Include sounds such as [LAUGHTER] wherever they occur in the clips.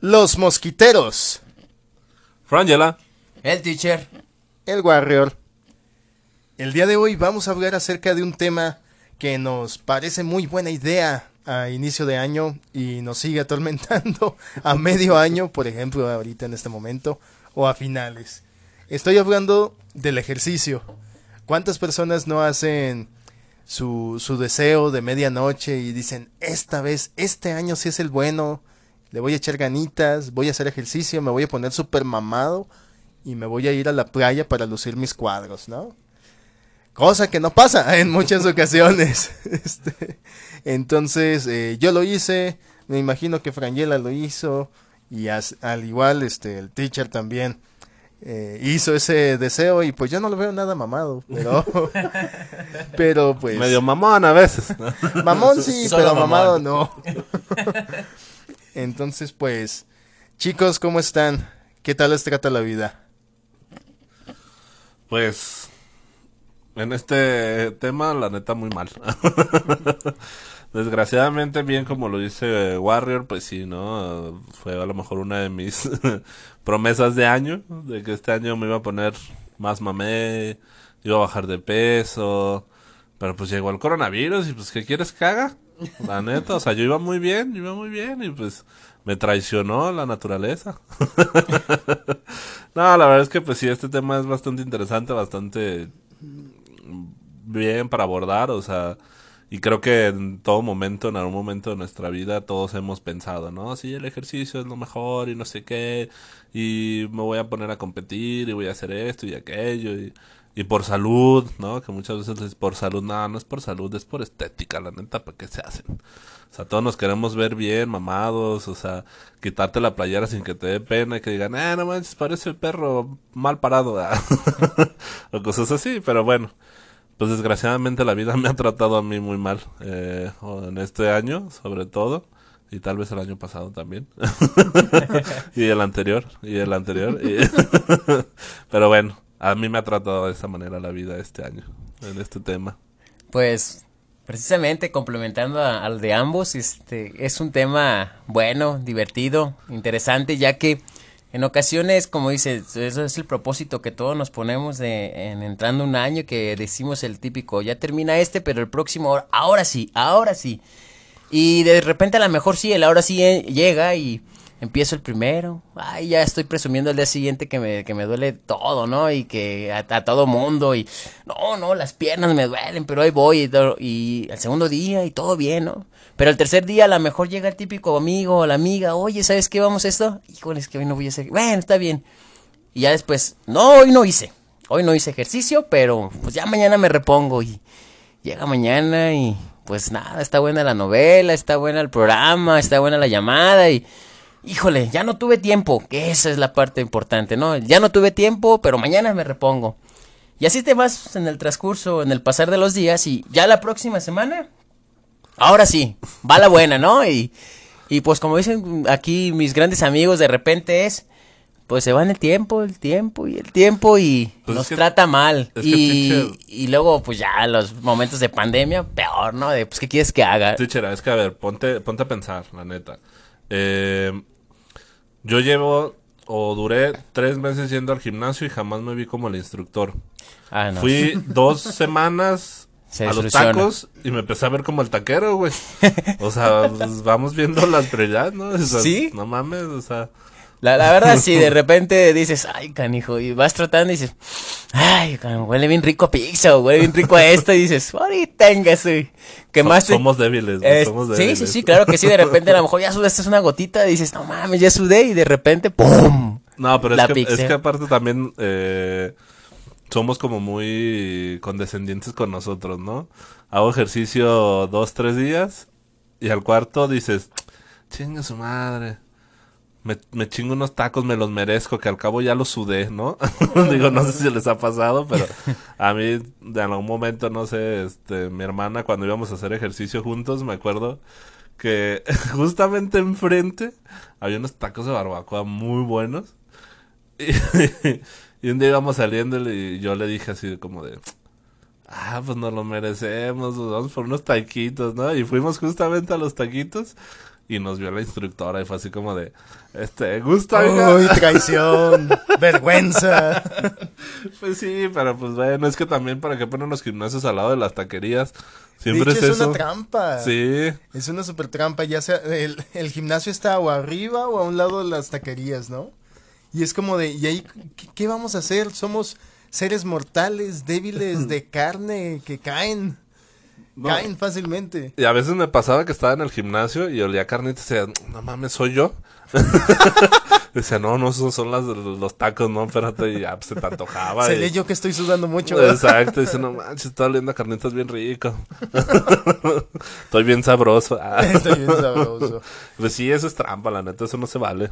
Los mosquiteros. Frangela. El teacher. El Warrior. El día de hoy vamos a hablar acerca de un tema que nos parece muy buena idea a inicio de año y nos sigue atormentando a medio año, por ejemplo, ahorita en este momento, o a finales. Estoy hablando del ejercicio. ¿Cuántas personas no hacen su, su deseo de medianoche y dicen, esta vez, este año sí es el bueno, le voy a echar ganitas, voy a hacer ejercicio, me voy a poner súper mamado y me voy a ir a la playa para lucir mis cuadros, ¿no? Cosa que no pasa [LAUGHS] en muchas ocasiones. [LAUGHS] Este, entonces, eh, yo lo hice, me imagino que Frangela lo hizo y al igual este el teacher también eh, hizo ese deseo y pues yo no lo veo nada mamado, pero [LAUGHS] pero pues medio mamón a veces. Mamón sí, pero mamado no. Entonces, pues chicos, ¿cómo están? ¿Qué tal les trata la vida? Pues en este tema, la neta, muy mal. [LAUGHS] Desgraciadamente, bien como lo dice Warrior, pues sí, ¿no? Fue a lo mejor una de mis [LAUGHS] promesas de año, de que este año me iba a poner más mamé, iba a bajar de peso, pero pues llegó el coronavirus y pues ¿qué quieres que haga? La neta, o sea, yo iba muy bien, iba muy bien y pues me traicionó la naturaleza. [LAUGHS] no, la verdad es que pues sí, este tema es bastante interesante, bastante bien para abordar, o sea, y creo que en todo momento, en algún momento de nuestra vida, todos hemos pensado, ¿no? Sí, el ejercicio es lo mejor y no sé qué, y me voy a poner a competir y voy a hacer esto y aquello, y, y por salud, ¿no? Que muchas veces es por salud, nada, no es por salud, es por estética, la neta, ¿para qué se hacen? O sea, todos nos queremos ver bien, mamados, o sea, quitarte la playera sin que te dé pena y que digan, eh, no manches, parece el perro mal parado, [LAUGHS] o cosas así, pero bueno pues desgraciadamente la vida [LAUGHS] me ha tratado a mí muy mal eh, en este año sobre todo y tal vez el año pasado también [LAUGHS] y el anterior y el anterior pero bueno a mí me ha tratado de esa manera la vida este año en este tema pues precisamente complementando al de ambos este es un tema bueno divertido interesante ya que en ocasiones, como dice, eso es el propósito que todos nos ponemos de, en entrando un año, que decimos el típico, ya termina este, pero el próximo, ahora sí, ahora sí. Y de repente a lo mejor sí, el ahora sí eh, llega y empiezo el primero, ay, ya estoy presumiendo el día siguiente que me, que me duele todo, ¿no? Y que a, todo mundo, y no, no, las piernas me duelen, pero ahí voy, y, y el segundo día, y todo bien, ¿no? Pero el tercer día a lo mejor llega el típico amigo o la amiga, oye, ¿sabes qué vamos esto? Híjole, es que hoy no voy a hacer, bueno, está bien. Y ya después, no, hoy no hice, hoy no hice ejercicio, pero pues ya mañana me repongo, y llega mañana y pues nada, está buena la novela, está buena el programa, está buena la llamada y híjole, ya no tuve tiempo, que esa es la parte importante, ¿no? Ya no tuve tiempo, pero mañana me repongo. Y así te vas en el transcurso, en el pasar de los días y ya la próxima semana, ahora sí, va la buena, ¿no? Y, y pues como dicen aquí mis grandes amigos, de repente es, pues se va en el tiempo, el tiempo y el tiempo y pues nos trata mal. Y, y, luego, pues ya los momentos de pandemia, peor, ¿no? De, pues, ¿qué quieres que haga? es que a ver, ponte, ponte a pensar, la neta. Eh, yo llevo o duré tres meses yendo al gimnasio y jamás me vi como el instructor. Ah, Fui dos [LAUGHS] semanas a los tacos y me empecé a ver como el taquero, güey. O sea, [LAUGHS] pues, vamos viendo las prioridades, ¿no? sí. No mames, o sea. La, la verdad, si de [LAUGHS] repente dices, ay, canijo, y vas tratando y dices, ay, huele bien rico a pizza, o huele bien rico a esto, y dices, ahorita güey. Que más somos débiles, somos débiles. Sí, sí, sí, claro que sí, de repente a lo mejor ya sudaste una gotita, y dices, no mames, ya sudé, y de repente, ¡pum! No, pero es, que, es que aparte también, eh, somos como muy condescendientes con nosotros, ¿no? Hago ejercicio dos, tres días, y al cuarto dices, chinga su madre me, me chingo unos tacos, me los merezco, que al cabo ya los sudé, ¿no? [LAUGHS] Digo, no sé si les ha pasado, pero [LAUGHS] a mí de algún momento, no sé, este, mi hermana cuando íbamos a hacer ejercicio juntos, me acuerdo que [LAUGHS] justamente enfrente había unos tacos de barbacoa muy buenos. Y, un día íbamos saliendo y yo le dije así como de, ah, pues nos lo merecemos, vamos por unos taquitos, ¿no? Y fuimos justamente a los taquitos y nos vio la instructora y fue así como de, este, gusta. Uy, traición, [LAUGHS] vergüenza. Pues sí, pero pues bueno, es que también para qué ponen los gimnasios al lado de las taquerías. Siempre de hecho, es, es eso. una trampa. Sí. Es una super trampa, ya sea, el, el gimnasio está o arriba o a un lado de las taquerías, ¿no? Y es como de, ¿y ahí qué, qué vamos a hacer? Somos seres mortales, débiles [LAUGHS] de carne, que caen. No. Caen fácilmente. Y a veces me pasaba que estaba en el gimnasio y olía carnitas y decía, no mames, soy yo. [LAUGHS] decía, no, no, son, son las, los tacos, no, espérate, y ya pues, se te antojaba. y- Seré yo que estoy sudando mucho. ¿verdad? Exacto, dice, no manches, está oliendo a carnitas bien rico. [LAUGHS] Estoy bien sabroso. [LAUGHS] Ah. Estoy bien sabroso. Pues sí, eso es trampa, la neta, eso no se vale.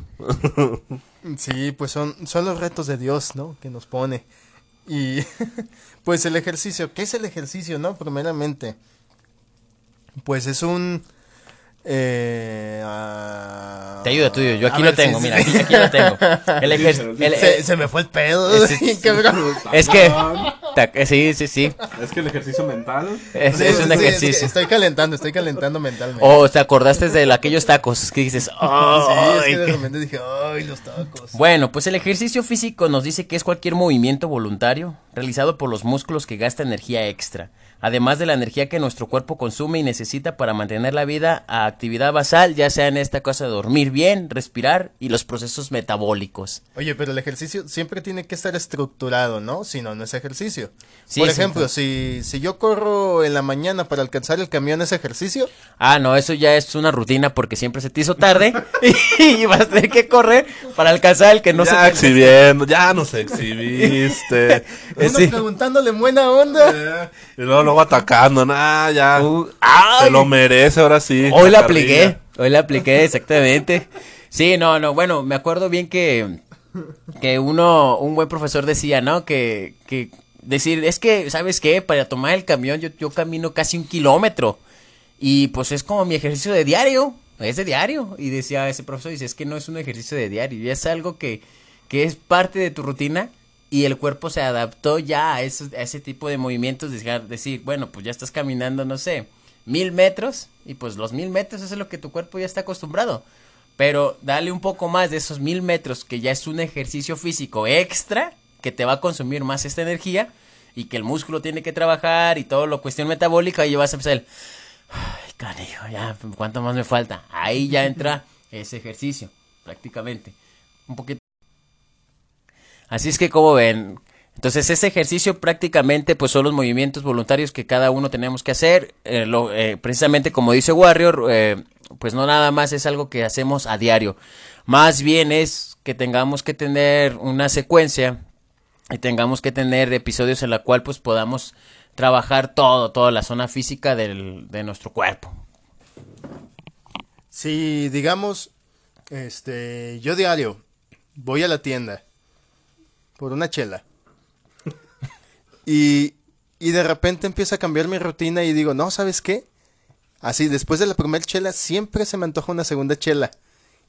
Sí, pues son, son los retos de Dios, ¿no? Que nos pone. Y pues el ejercicio, ¿qué es el ejercicio, no? Primeramente, pues es un... Eh, ah, Te ayuda tuyo, yo aquí ver, lo tengo, sí, mira, sí. aquí, aquí lo tengo. [LAUGHS] El ejer- el- Se, el- se me fue el pedo. Es- cabrón. [LAUGHS] es que, sí, sí, sí, Es que el ejercicio mental. es, es un sí, es que ejercicio. estoy calentando, estoy calentando mentalmente. O te acordaste de aquellos tacos que dices, [LAUGHS] sí, es "Ay, que de qué-". repente dije, ay, los tacos. Bueno, pues el ejercicio físico nos dice que es cualquier movimiento voluntario realizado por los músculos que gasta energía extra, además de la energía que nuestro cuerpo consume y necesita para mantener la vida a actividad basal, ya sea en esta cosa de dormir bien, respirar y los procesos metabólicos. Oye, pero el ejercicio siempre tiene que estar estructurado, ¿no? Si no, no es ejercicio. Sí, Por sí. ejemplo, si, si yo corro en la mañana para alcanzar el camión, ¿es ejercicio? Ah, no, eso ya es una rutina porque siempre se te hizo tarde [LAUGHS] y vas a tener que correr para alcanzar el que no ya se te exhibiendo, ya nos exhibiste. [LAUGHS] Eh, Uno sí. preguntándole en buena onda. y luego, luego atacando, nah, ya. Uh, lo merece ahora sí. Hoy la apliqué, hoy la apliqué exactamente. Sí, no, no, bueno, me acuerdo bien que, que uno, un buen profesor decía, ¿no? Que, que decir, es que, ¿sabes qué? Para tomar el camión yo, yo camino casi un kilómetro y pues es como mi ejercicio de diario, es de diario. Y decía ese profesor, dice, es que no es un ejercicio de diario, ya es algo que, que es parte de tu rutina y el cuerpo se adaptó ya a, esos- a ese tipo de movimientos, dejar, decir, bueno, pues ya estás caminando, no sé, mil metros y pues los mil metros eso es lo que tu cuerpo ya está acostumbrado. Pero dale un poco más de esos mil metros que ya es un ejercicio físico extra que te va a consumir más esta energía y que el músculo tiene que trabajar y todo lo cuestión metabólica y vas a empezar el, ay canijo, ya, ¿cuánto más me falta? Ahí ya entra [LAUGHS] ese ejercicio, prácticamente. Un poquito. Así es que como ven, entonces ese ejercicio prácticamente pues son los movimientos voluntarios que cada uno tenemos que hacer. Eh, lo- eh, precisamente como dice Warrior, eh, pues no nada más es algo que hacemos a diario. Más bien es que tengamos que tener una secuencia y tengamos que tener episodios en la cual pues podamos trabajar todo, toda la zona física del- de nuestro cuerpo. Si, digamos, este, yo diario voy a la tienda por una chela [LAUGHS] y, y de repente empieza a cambiar mi rutina y digo, no, ¿sabes qué? Así, después de la primera chela, siempre se me antoja una segunda chela.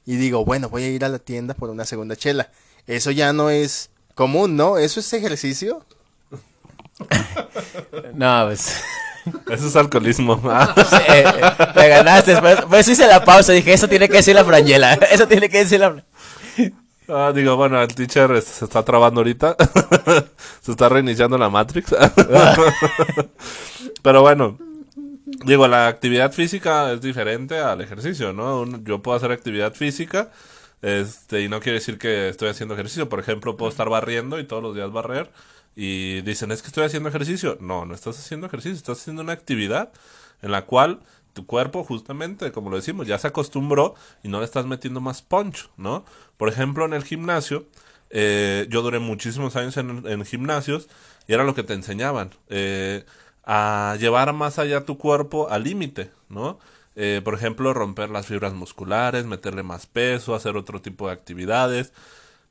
Y digo, bueno, voy a ir a la tienda por una segunda chela. Eso ya no es común, ¿no? ¿Eso es ejercicio? [LAUGHS] No, pues... [LAUGHS] Eso es alcoholismo. Ah. eh, eh, me ganaste. Por por eso hice la pausa. Dije, eso tiene que decir la Frangela. Eso tiene que decir la... Ah, digo, bueno, el teacher este, se está trabando ahorita. [LAUGHS] se está reiniciando la Matrix. [LAUGHS] Pero bueno, digo, la actividad física es diferente al ejercicio, ¿no? Yo puedo hacer actividad física este, y no quiere decir que estoy haciendo ejercicio. Por ejemplo, puedo estar barriendo y todos los días barrer. Y dicen, es que estoy haciendo ejercicio. No, no estás haciendo ejercicio, estás haciendo una actividad en la cual tu cuerpo, justamente, como lo decimos, ya se acostumbró y no le estás metiendo más punch, ¿no? Por ejemplo, en el gimnasio, eh, yo duré muchísimos años en, en gimnasios y era lo que te enseñaban, eh, a llevar más allá tu cuerpo al límite, ¿no? Eh, por ejemplo, romper las fibras musculares, meterle más peso, hacer otro tipo de actividades.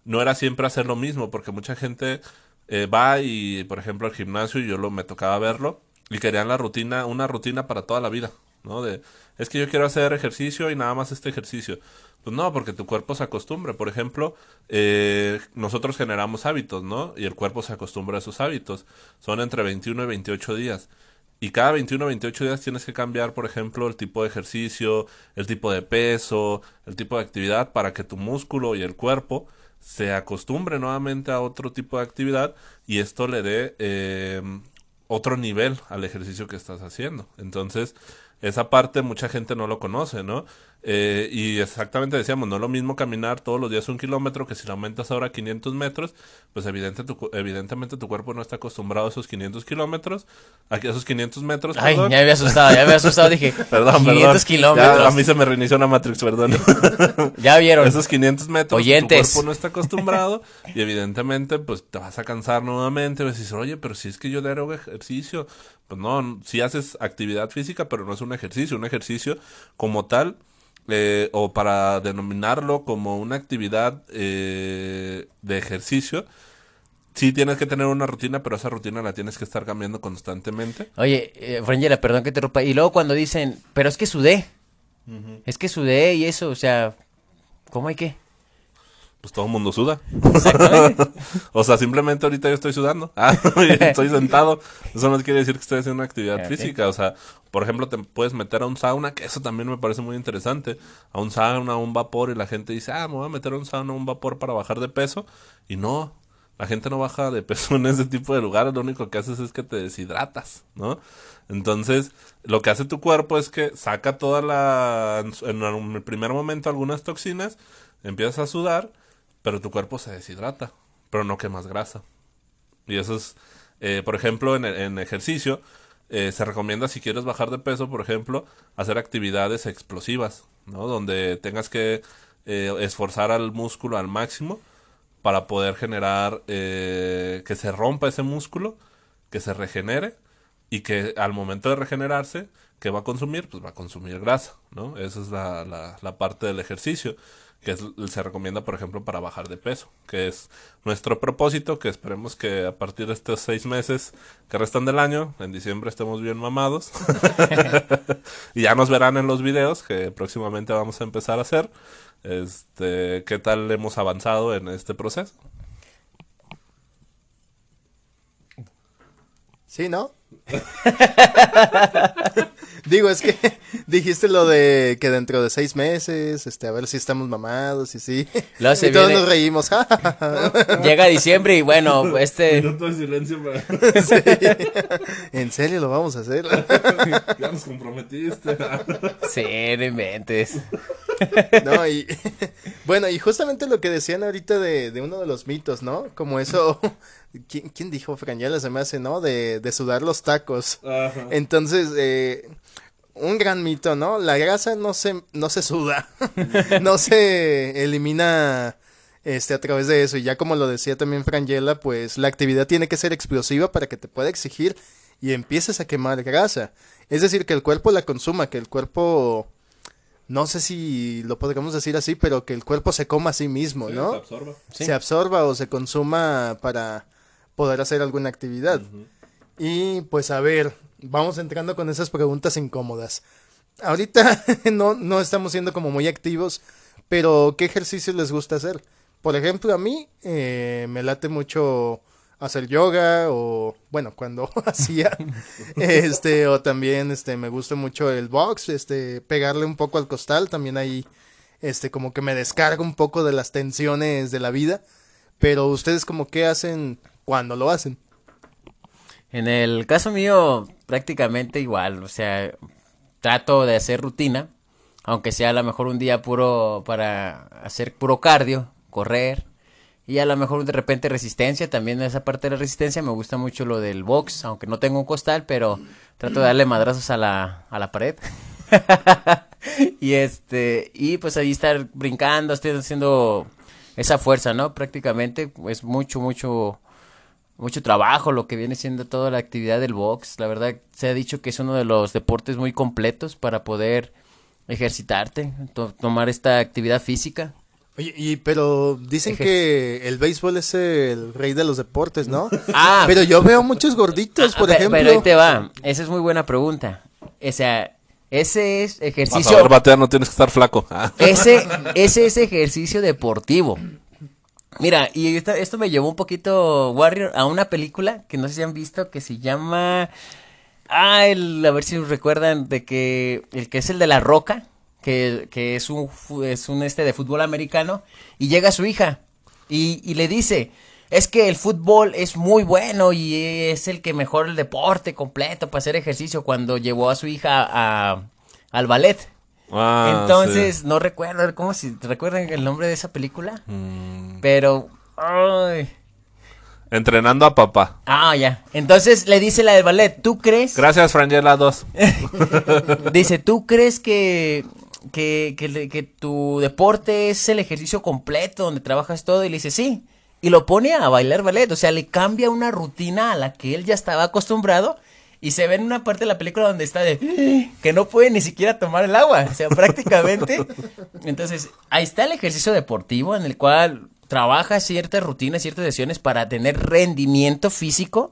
No era siempre hacer lo mismo, porque mucha gente eh, va y, por ejemplo, al gimnasio, y yo lo, me tocaba verlo, y querían la rutina, una rutina para toda la vida, ¿no? De, es que yo quiero hacer ejercicio y nada más este ejercicio. Pues no, porque tu cuerpo se acostumbre. Por ejemplo, eh, nosotros generamos hábitos, ¿no? Y el cuerpo se acostumbra a esos hábitos. Son entre 21 y 28 días. Y cada 21 o 28 días tienes que cambiar, por ejemplo, el tipo de ejercicio, el tipo de peso, el tipo de actividad para que tu músculo y el cuerpo se acostumbre nuevamente a otro tipo de actividad y esto le dé eh, otro nivel al ejercicio que estás haciendo. Entonces, esa parte mucha gente no lo conoce, ¿no? Eh, y exactamente decíamos, no es lo mismo caminar todos los días un kilómetro que si lo aumentas ahora a 500 metros, pues evidente tu, evidentemente tu cuerpo no está acostumbrado a esos 500 kilómetros, a esos 500 metros. Ay, ya me había asustado, ya me había asustado, dije, [LAUGHS] perdón, 500 kilómetros. a mí se me reinició una Matrix, perdón. [LAUGHS] ya vieron. Esos 500 metros, Oyentes. tu cuerpo no está acostumbrado y evidentemente pues te vas a cansar nuevamente, vas a decir, oye, pero si es que yo le hago ejercicio, pues no, si haces actividad física, pero no es un ejercicio, un ejercicio como tal eh, o para denominarlo como una actividad eh, de ejercicio, sí tienes que tener una rutina, pero esa rutina la tienes que estar cambiando constantemente. Oye, eh, Frangela, perdón que te rompa. Y luego cuando dicen, pero es que sudé. Es que sudé y eso, o sea, ¿cómo hay que? Pues todo el mundo suda. [LAUGHS] o sea, simplemente ahorita yo estoy sudando. [LAUGHS] Ah, estoy sentado. Eso no quiere decir que estoy haciendo una actividad física. O sea, por ejemplo, te puedes meter a un sauna, que eso también me parece muy interesante. A un sauna, a un vapor, y la gente dice, ah, me voy a meter a un sauna, a un vapor para bajar de peso. Y no, la gente no baja de peso [LAUGHS] en ese tipo de lugares. Lo único que haces es que te deshidratas, ¿no? Entonces, lo que hace tu cuerpo es que saca toda la. En el primer momento, algunas toxinas, empiezas a sudar pero tu cuerpo se deshidrata, pero no quemas grasa. Y eso es, eh, por ejemplo, en, ejercicio, eh, se recomienda si quieres bajar de peso, por ejemplo, hacer actividades explosivas, ¿no? Donde tengas que eh, esforzar al músculo al máximo para poder generar que se rompa ese músculo, que se regenere y que al momento de regenerarse, ¿qué va a consumir? Pues va a consumir grasa, ¿no? Esa es la, la parte del ejercicio que se recomienda, por ejemplo, para bajar de peso, que es nuestro propósito, que esperemos que a partir de estos seis meses que restan del año, en diciembre estemos bien mamados. [LAUGHS] [LAUGHS] y ya nos verán en los videos que próximamente vamos a empezar a hacer. Este, ¿qué tal hemos avanzado en este proceso? Sí, ¿no? [LAUGHS] Digo, es que [LAUGHS] dijiste lo de que dentro de seis meses, este, a ver si estamos mamados y sí. [LAUGHS] y todos nos reímos. [LAUGHS] Llega diciembre y bueno, este. Minuto de silencio ¿En serio lo vamos a hacer? ya nos comprometiste. sí, no inventes. [LAUGHS] no, y [LAUGHS] bueno, y justamente lo que decían ahorita de, de uno de los mitos, ¿no? Como eso [LAUGHS] ¿Quién, quién dijo Franjala se me hace, no? De, de sudar los tacos. Entonces, eh, un gran mito, ¿no? La grasa no se, no se suda, no se elimina este, a través de eso. Y ya como lo decía también Frangela, pues la actividad tiene que ser explosiva para que te pueda exigir y empieces a quemar grasa. Es decir, que el cuerpo la consuma, que el cuerpo, no sé si lo podríamos decir así, pero que el cuerpo se coma a sí mismo, ¿no? Se absorba. Se absorba o se consuma para poder hacer alguna actividad. Y pues a ver, vamos entrando con esas preguntas incómodas. Ahorita [LAUGHS] no, no estamos siendo como muy activos, pero ¿qué ejercicios les gusta hacer? Por ejemplo, a mí eh, me late mucho hacer yoga o bueno cuando [LAUGHS] hacía este o también este me gusta mucho el box este pegarle un poco al costal también ahí este como que me descarga un poco de las tensiones de la vida pero ustedes como qué hacen cuando lo hacen. En el caso mío, prácticamente igual, o sea, trato de hacer rutina, aunque sea a lo mejor un día puro para hacer puro cardio, correr, y a lo mejor de repente resistencia, también esa parte de la resistencia me gusta mucho lo del box, aunque no tengo un costal, pero trato de darle madrazos a la, a la pared. [LAUGHS] y este, y pues ahí estar brincando, estoy haciendo esa fuerza, ¿no? Prácticamente es mucho, mucho mucho trabajo lo que viene siendo toda la actividad del box. La verdad se ha dicho que es uno de los deportes muy completos para poder ejercitarte, tomar esta actividad física. Oye, y pero dicen que el béisbol es el rey de los deportes, ¿no? [LAUGHS] Ah, pero yo veo muchos gorditos, por ejemplo. Pero ahí te va, esa es muy buena pregunta. O sea, ese es ejercicio. Para batear no tienes que estar flaco. [LAUGHS] Ese, ese es ejercicio deportivo. Mira, y esto, me llevó un poquito, Warrior, a una película que no sé si han visto que se llama Ah, el, a ver si recuerdan de que el que es el de la roca, que, que es un es un este de fútbol americano, y llega su hija y, y le dice, es que el fútbol es muy bueno y es el que mejor el deporte completo para hacer ejercicio cuando llevó a su hija a, al ballet. Ah, Entonces, sí. no recuerdo, ¿cómo si recuerdan el nombre de esa película? Mm, Pero, ay, entrenando a papá. ah, ya. Entonces le dice la del ballet, ¿tú crees? Gracias, Frangela 2. [LAUGHS] Dice, ¿tú crees que, que, que, tu deporte es el ejercicio completo donde trabajas todo? Y le dice, sí. Y lo pone a bailar ballet, o sea, le cambia una rutina a la que él ya estaba acostumbrado. Y se ve en una parte de la película donde está de que no puede ni siquiera tomar el agua. O sea, prácticamente. [LAUGHS] Entonces, ahí está el ejercicio deportivo en el cual trabaja ciertas rutinas, ciertas sesiones para tener rendimiento físico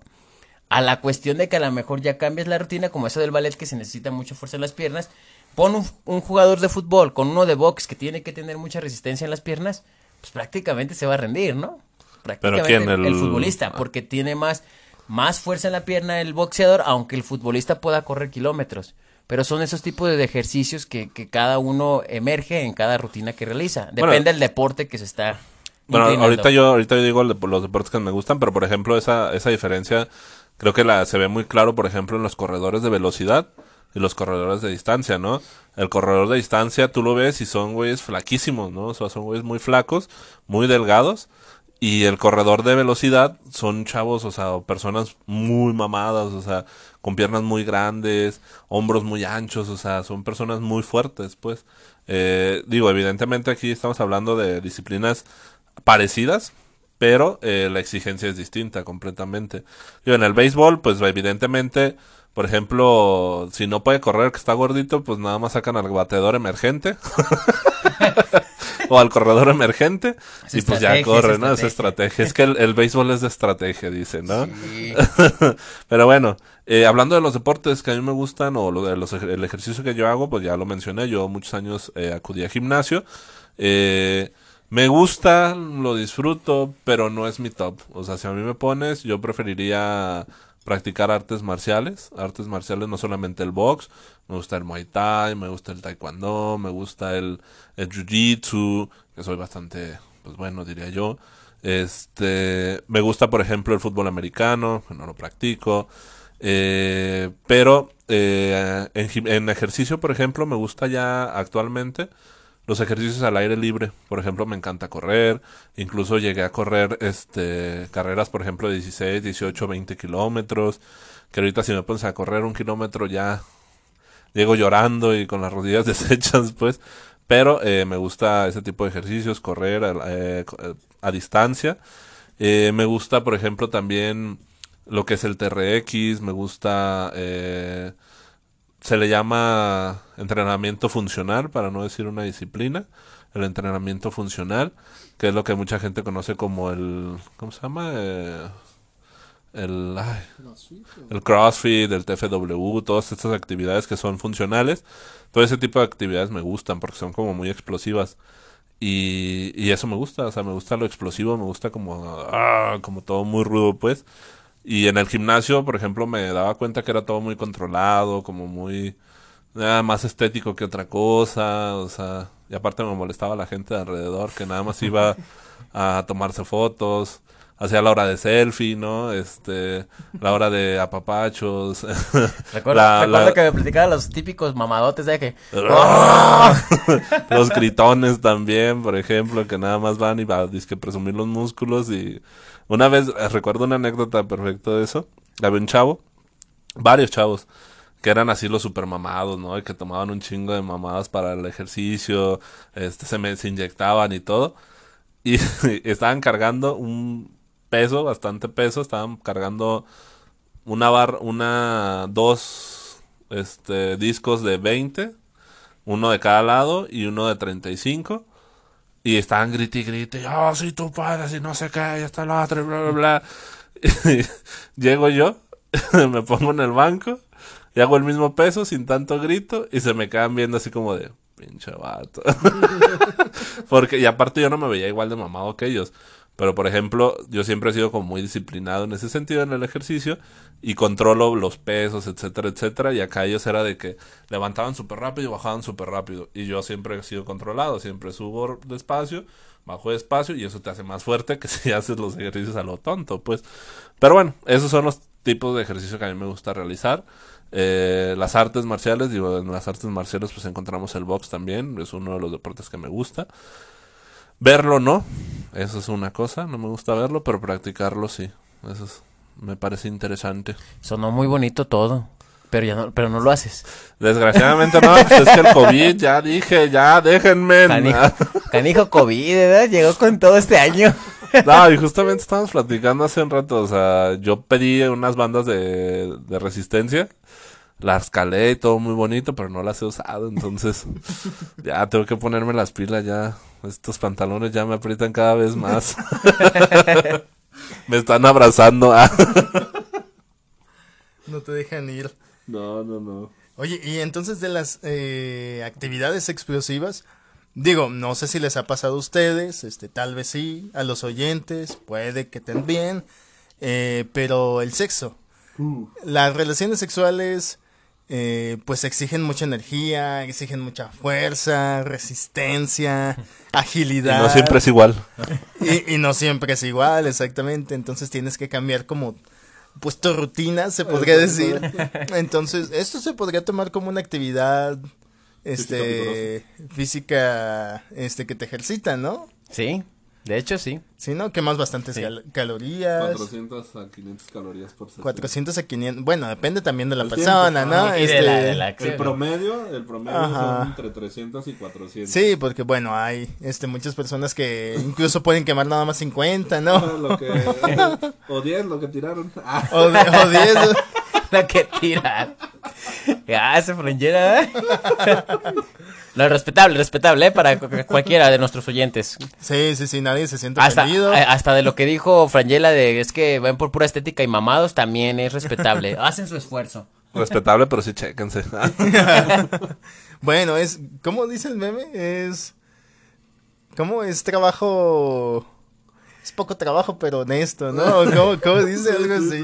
a la cuestión de que a lo mejor ya cambias la rutina, como eso del ballet que se necesita mucha fuerza en las piernas, pon un, un jugador de fútbol con uno de box que tiene que tener mucha resistencia en las piernas, pues prácticamente se va a rendir, ¿no? Prácticamente quién? el, El- futbolista, porque tiene más, más fuerza en la pierna el boxeador, aunque el futbolista pueda correr kilómetros. Pero son esos tipos de ejercicios que, que cada uno emerge en cada rutina que realiza. Depende Bueno, del deporte que se está. Bueno, inclinando. ahorita yo, ahorita yo digo los deportes que me gustan, pero por ejemplo esa, esa diferencia creo que la se ve muy claro, por ejemplo, en los corredores de velocidad y los corredores de distancia, ¿no? El corredor de distancia tú lo ves y son güeyes flaquísimos, ¿no? O sea, son güeyes muy flacos, muy delgados. Y el corredor de velocidad son chavos, o sea, personas muy mamadas, o sea, con piernas muy grandes, hombros muy anchos, o sea, son personas muy fuertes, pues. Eh, digo, evidentemente aquí estamos hablando de disciplinas parecidas, pero eh, la exigencia es distinta completamente. Digo, en el béisbol, pues evidentemente, por ejemplo, si no puede correr que está gordito, pues nada más sacan al bateador emergente. [LAUGHS] o al corredor emergente Es y pues ya corre, ¿no? Es estrategia. Es que el, el béisbol es de estrategia, dice, ¿no? Sí. [LAUGHS] Pero bueno, eh, hablando de los deportes que a mí me gustan o lo de los, el ejercicio que yo hago, pues ya lo mencioné, yo muchos años eh, acudí a gimnasio. Eh, me gusta, lo disfruto, pero no es mi top. O sea, si a mí me pones, yo preferiría practicar artes marciales. Artes marciales, no solamente el box, me gusta el muay thai, me gusta el taekwondo, me gusta el, el jiu-jitsu, que soy bastante, pues bueno, diría yo. Este, me gusta, por ejemplo, el fútbol americano, no lo practico. Eh, pero eh, en, en ejercicio, por ejemplo, me gusta ya actualmente los ejercicios al aire libre. Por ejemplo, me encanta correr. Incluso llegué a correr este carreras, por ejemplo, de 16, 18, 20 kilómetros. Que ahorita si me pones a correr un kilómetro ya llego llorando y con las rodillas [LAUGHS] deshechas, pues. Pero eh, me gusta ese tipo de ejercicios, correr a, eh, eh, a distancia. Me gusta, por ejemplo, también lo que es el TRX. Me gusta, se le llama entrenamiento funcional, para no decir una disciplina. El entrenamiento funcional, que es lo que mucha gente conoce como el, ¿cómo se llama? Eh, el, ay, el CrossFit, el TFW, todas estas actividades que son funcionales, todo ese tipo de actividades me gustan porque son como muy explosivas. Y, y eso me gusta, o sea, me gusta lo explosivo, me gusta como, ah, como todo muy rudo, pues. Y en el gimnasio, por ejemplo, me daba cuenta que era todo muy controlado, como muy, nada más estético que otra cosa, o sea, y aparte me molestaba la gente de alrededor que nada más iba [LAUGHS] a tomarse fotos, hacía la hora de selfie, ¿no? Este, la hora de apapachos. [LAUGHS] Recuerdo, La- recuerdo la- que me platicaba los típicos mamadotes de que. [LAUGHS] los gritones también, por ejemplo, que nada más van y va a presumir los músculos y una vez eh, recuerdo una anécdota perfecta de eso. Había un chavo, varios chavos que eran así los super mamados, ¿no? Y que tomaban un chingo de mamadas para el ejercicio, este se me se inyectaban y todo y [LAUGHS] estaban cargando un peso, bastante peso, estaban cargando una bar, una dos este discos de 20 uno de cada lado y uno de 35. Y estaban grite y grite, oh, si tú puedes, y no sé qué, y está el otro, y bla, bla, bla. Y [LAUGHS] llego yo, [LAUGHS] me pongo en el banco, y hago el mismo peso sin tanto grito, y se me quedan viendo así como de, pinche vato. [LAUGHS] Porque, y aparte yo no me veía igual de mamado que ellos. Pero, por ejemplo, yo siempre he sido como muy disciplinado en ese sentido en el ejercicio y controlo los pesos, etcétera, etcétera. Y acá ellos era de que levantaban súper rápido y bajaban súper rápido. Y yo siempre he sido controlado, siempre subo despacio, bajo despacio y eso te hace más fuerte que [LAUGHS] si haces los ejercicios a lo tonto, pues. Pero bueno, esos son los tipos de ejercicio que a mí me gusta realizar. Eh, las artes marciales, digo, en las artes marciales pues encontramos el box también, es uno de los deportes que me gusta. Verlo no, eso es una cosa, no me gusta verlo, pero practicarlo sí, eso es- me parece interesante. Sonó muy bonito todo, pero ya no, pero no lo haces. Desgraciadamente no, pues es que el COVID, ya dije, ya déjenme. Canijo, [LAUGHS] canijo COVID, ¿verdad? Llegó con todo este año. No, y justamente estábamos platicando hace un rato, o sea, yo pedí unas bandas de, de resistencia, las calé y todo muy bonito, pero no las he usado, entonces [LAUGHS] ya tengo que ponerme las pilas ya. Estos pantalones ya me aprietan cada vez más. [LAUGHS] me están abrazando. ah. [LAUGHS] No te dejan ir. No, no, no. Oye, y entonces de las eh, actividades explosivas, digo, no sé si les ha pasado a ustedes, este, tal vez sí, a los oyentes, puede que también, eh, pero el sexo, las relaciones sexuales, eh, pues exigen mucha energía, exigen mucha fuerza, resistencia, [LAUGHS] Y agilidad. no siempre es igual. Y, y no siempre es igual, exactamente. Entonces tienes que cambiar como, pues tu rutina, se podría decir. Entonces, esto se podría tomar como una actividad, este, física, este, que te ejercita, ¿no? Sí, de hecho sí. Sí, ¿no? Quemas bastantes Sí. cal- calorías. 400 a 500 calorías por sesión. 400 a 500. Bueno, depende también de la El persona, tiempo, ¿no? ajá. Y de Este, la- de la El promedio, el promedio Ajá. son entre 300 y 400. Sí, porque bueno, hay este muchas personas que incluso pueden quemar nada más 50, ¿no? [LAUGHS] Lo que, o 10 lo que tiraron. Ah. [LAUGHS] O, de- o 10. [LAUGHS] La que tira. Ya, se frangera. ¿eh? No, respetable, respetable, ¿eh? Para cu- cualquiera de nuestros oyentes. Sí, sí, sí, nadie se siente Hasta, ofendido. eh, hasta de lo que dijo Frangela de es que ven por pura estética y mamados también es respetable. [LAUGHS] Hacen su esfuerzo. Respetable, pero sí chéquense. [LAUGHS] Bueno, es, ¿cómo dice el meme? Es, ¿cómo es trabajo? Es poco trabajo, pero honesto, ¿no? ¿Cómo, cómo dice algo así?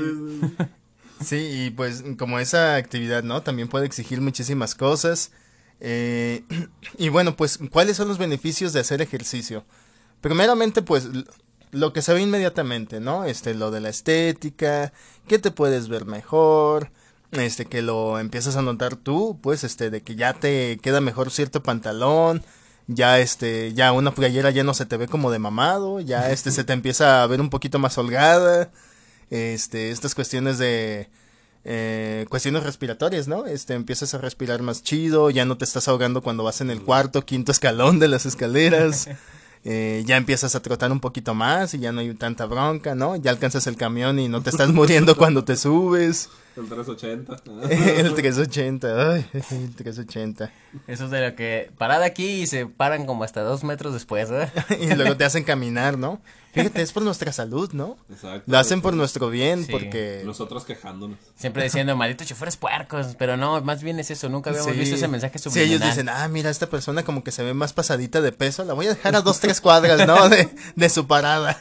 [LAUGHS] Sí, y pues como esa actividad, ¿no? También puede exigir muchísimas cosas. Eh, [CLEARS THROAT] y bueno, pues, ¿cuáles son los beneficios de hacer ejercicio? Primeramente, pues, lo que se ve inmediatamente, ¿no? Este, lo de la estética, que te puedes ver mejor, este, que lo empiezas a notar tú, pues, este, de que ya te queda mejor cierto pantalón, ya, este, ya una playera ya no se te ve como de mamado, ya, este, se te [LAUGHS] empieza a ver un poquito más holgada, este, estas cuestiones de, eh, cuestiones respiratorias, ¿no? Este, empiezas a respirar más chido, ya no te estás ahogando cuando vas en el cuarto, quinto escalón de las escaleras, [LAUGHS] eh, ya empiezas a trotar un poquito más y ya no hay tanta bronca, ¿no? Ya alcanzas el camión y no te estás muriendo cuando te subes. El 380. [LAUGHS] el 380, ay, el 380. Eso es de lo que parada aquí y se paran como hasta dos metros después, ¿eh? [LAUGHS] Y luego te hacen [LAUGHS] caminar, ¿no? Fíjate, es por nuestra salud, ¿no? Exacto. Lo hacen por nuestro bien, Sí. porque... Nosotros quejándonos. Siempre diciendo, malditos choferes puercos, pero no, más bien es eso, nunca habíamos Sí. visto ese mensaje Sí, subliminal. ellos dicen, ah, mira, esta persona como que se ve más pasadita de peso, la voy a dejar a dos, tres cuadras, ¿no? De, de su parada,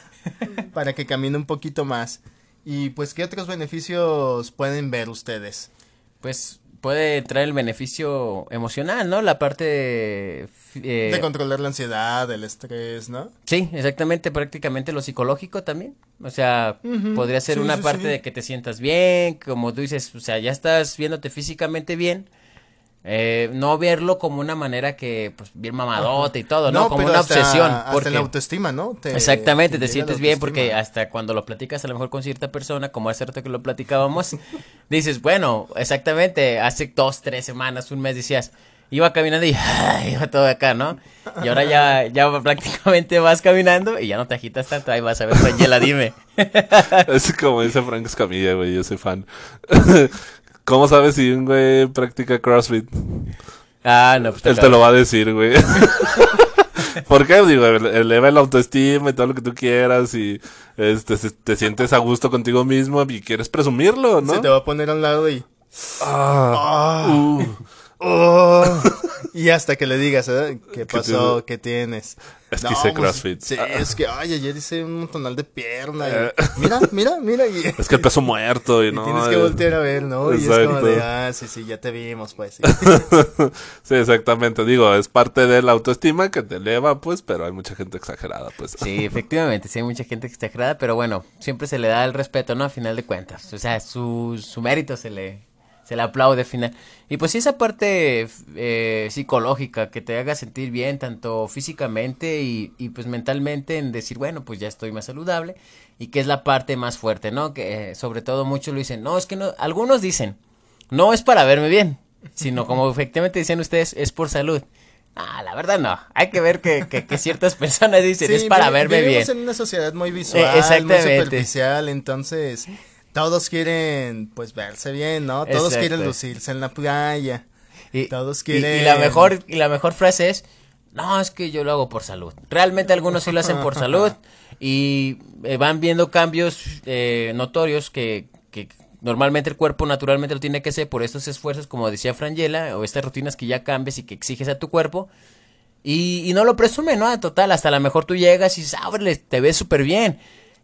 para que camine un poquito más. Y pues, ¿qué otros beneficios pueden ver ustedes? Pues puede traer el beneficio emocional, ¿no? La parte... eh, De controlar la ansiedad, el estrés, ¿no? Sí, exactamente, prácticamente lo psicológico también. O sea, podría ser sí, una sí, parte sí. de que te sientas bien, como tú dices, o sea, ya estás viéndote físicamente bien. Eh, no verlo como una manera que, pues, bien mamadote y todo, ¿no? como pero una hasta- obsesión. Hasta porque... la autoestima, ¿no? Te- Exactamente, te sientes bien porque hasta cuando lo platicas a lo mejor con cierta persona, como hace rato que lo platicábamos, [LAUGHS] dices, bueno, exactamente, hace dos, tres semanas, un mes decías, iba caminando y ay, iba todo acá, ¿no? Y ahora ya, ya [LAUGHS] prácticamente vas caminando y ya no te agitas tanto, ahí vas a ver, Rangela, dime. [LAUGHS] Es como dice Frank Escamilla, güey, yo soy fan. ¿Cómo sabes si un güey practica CrossFit? Ah, no, pues Él te lo va a decir, güey. [LAUGHS] ¿Por qué? Digo, ele- eleva el autoestima y todo lo que tú quieras y este, te sientes a gusto contigo mismo y quieres presumirlo, ¿no? Se te va a poner a un lado y... Ah, uh, Oh, y hasta que le digas, ¿eh? ¿qué pasó? ¿Qué tienes? Es que hice pues, CrossFit. Sí, es que, ay, ayer hice un tonal de pierna. y- Eh. mira, mira, mira. Y, Es que el peso muerto y [LAUGHS] y no. tienes que eh, voltear a ver, ¿no? Y es como Exacto. de, ah, sí, sí, ya te vimos, pues. Sí. [LAUGHS] [LAUGHS] Sí, exactamente. Digo, es parte de la autoestima que te eleva, pues, pero hay mucha gente exagerada, pues. Sí, efectivamente, sí hay mucha gente exagerada, pero bueno, siempre se le da el respeto, ¿no? A final de cuentas. O sea, su, su mérito se le, se le aplaude al final. Y pues sí, esa parte eh, psicológica que te haga sentir bien, tanto físicamente y, y pues mentalmente, en decir, bueno, pues ya estoy más saludable, y que es la parte más fuerte, ¿no? Que eh, sobre todo muchos lo dicen, no, es que no, algunos dicen, no es para verme bien, sino como efectivamente decían ustedes, es por salud. Ah, la verdad no. Hay que ver que, que, que ciertas [LAUGHS] personas dicen, Sí, es para verme bien. Vivimos en una sociedad muy visual, muy exactamente. superficial, entonces todos quieren, pues, verse bien, ¿no? Todos Exacto. quieren lucirse en la playa. Y, Todos quieren- y la mejor y la mejor frase es no es que yo lo hago por salud realmente algunos sí lo hacen por [LAUGHS] salud y eh, van viendo cambios eh, notorios que, que normalmente el cuerpo naturalmente lo tiene que hacer por estos esfuerzos como decía Frangela o estas rutinas que ya cambias y que exiges a tu cuerpo y, y no lo presume, ¿no? Total, hasta a lo mejor tú llegas y dices, ah, te ves súper bien.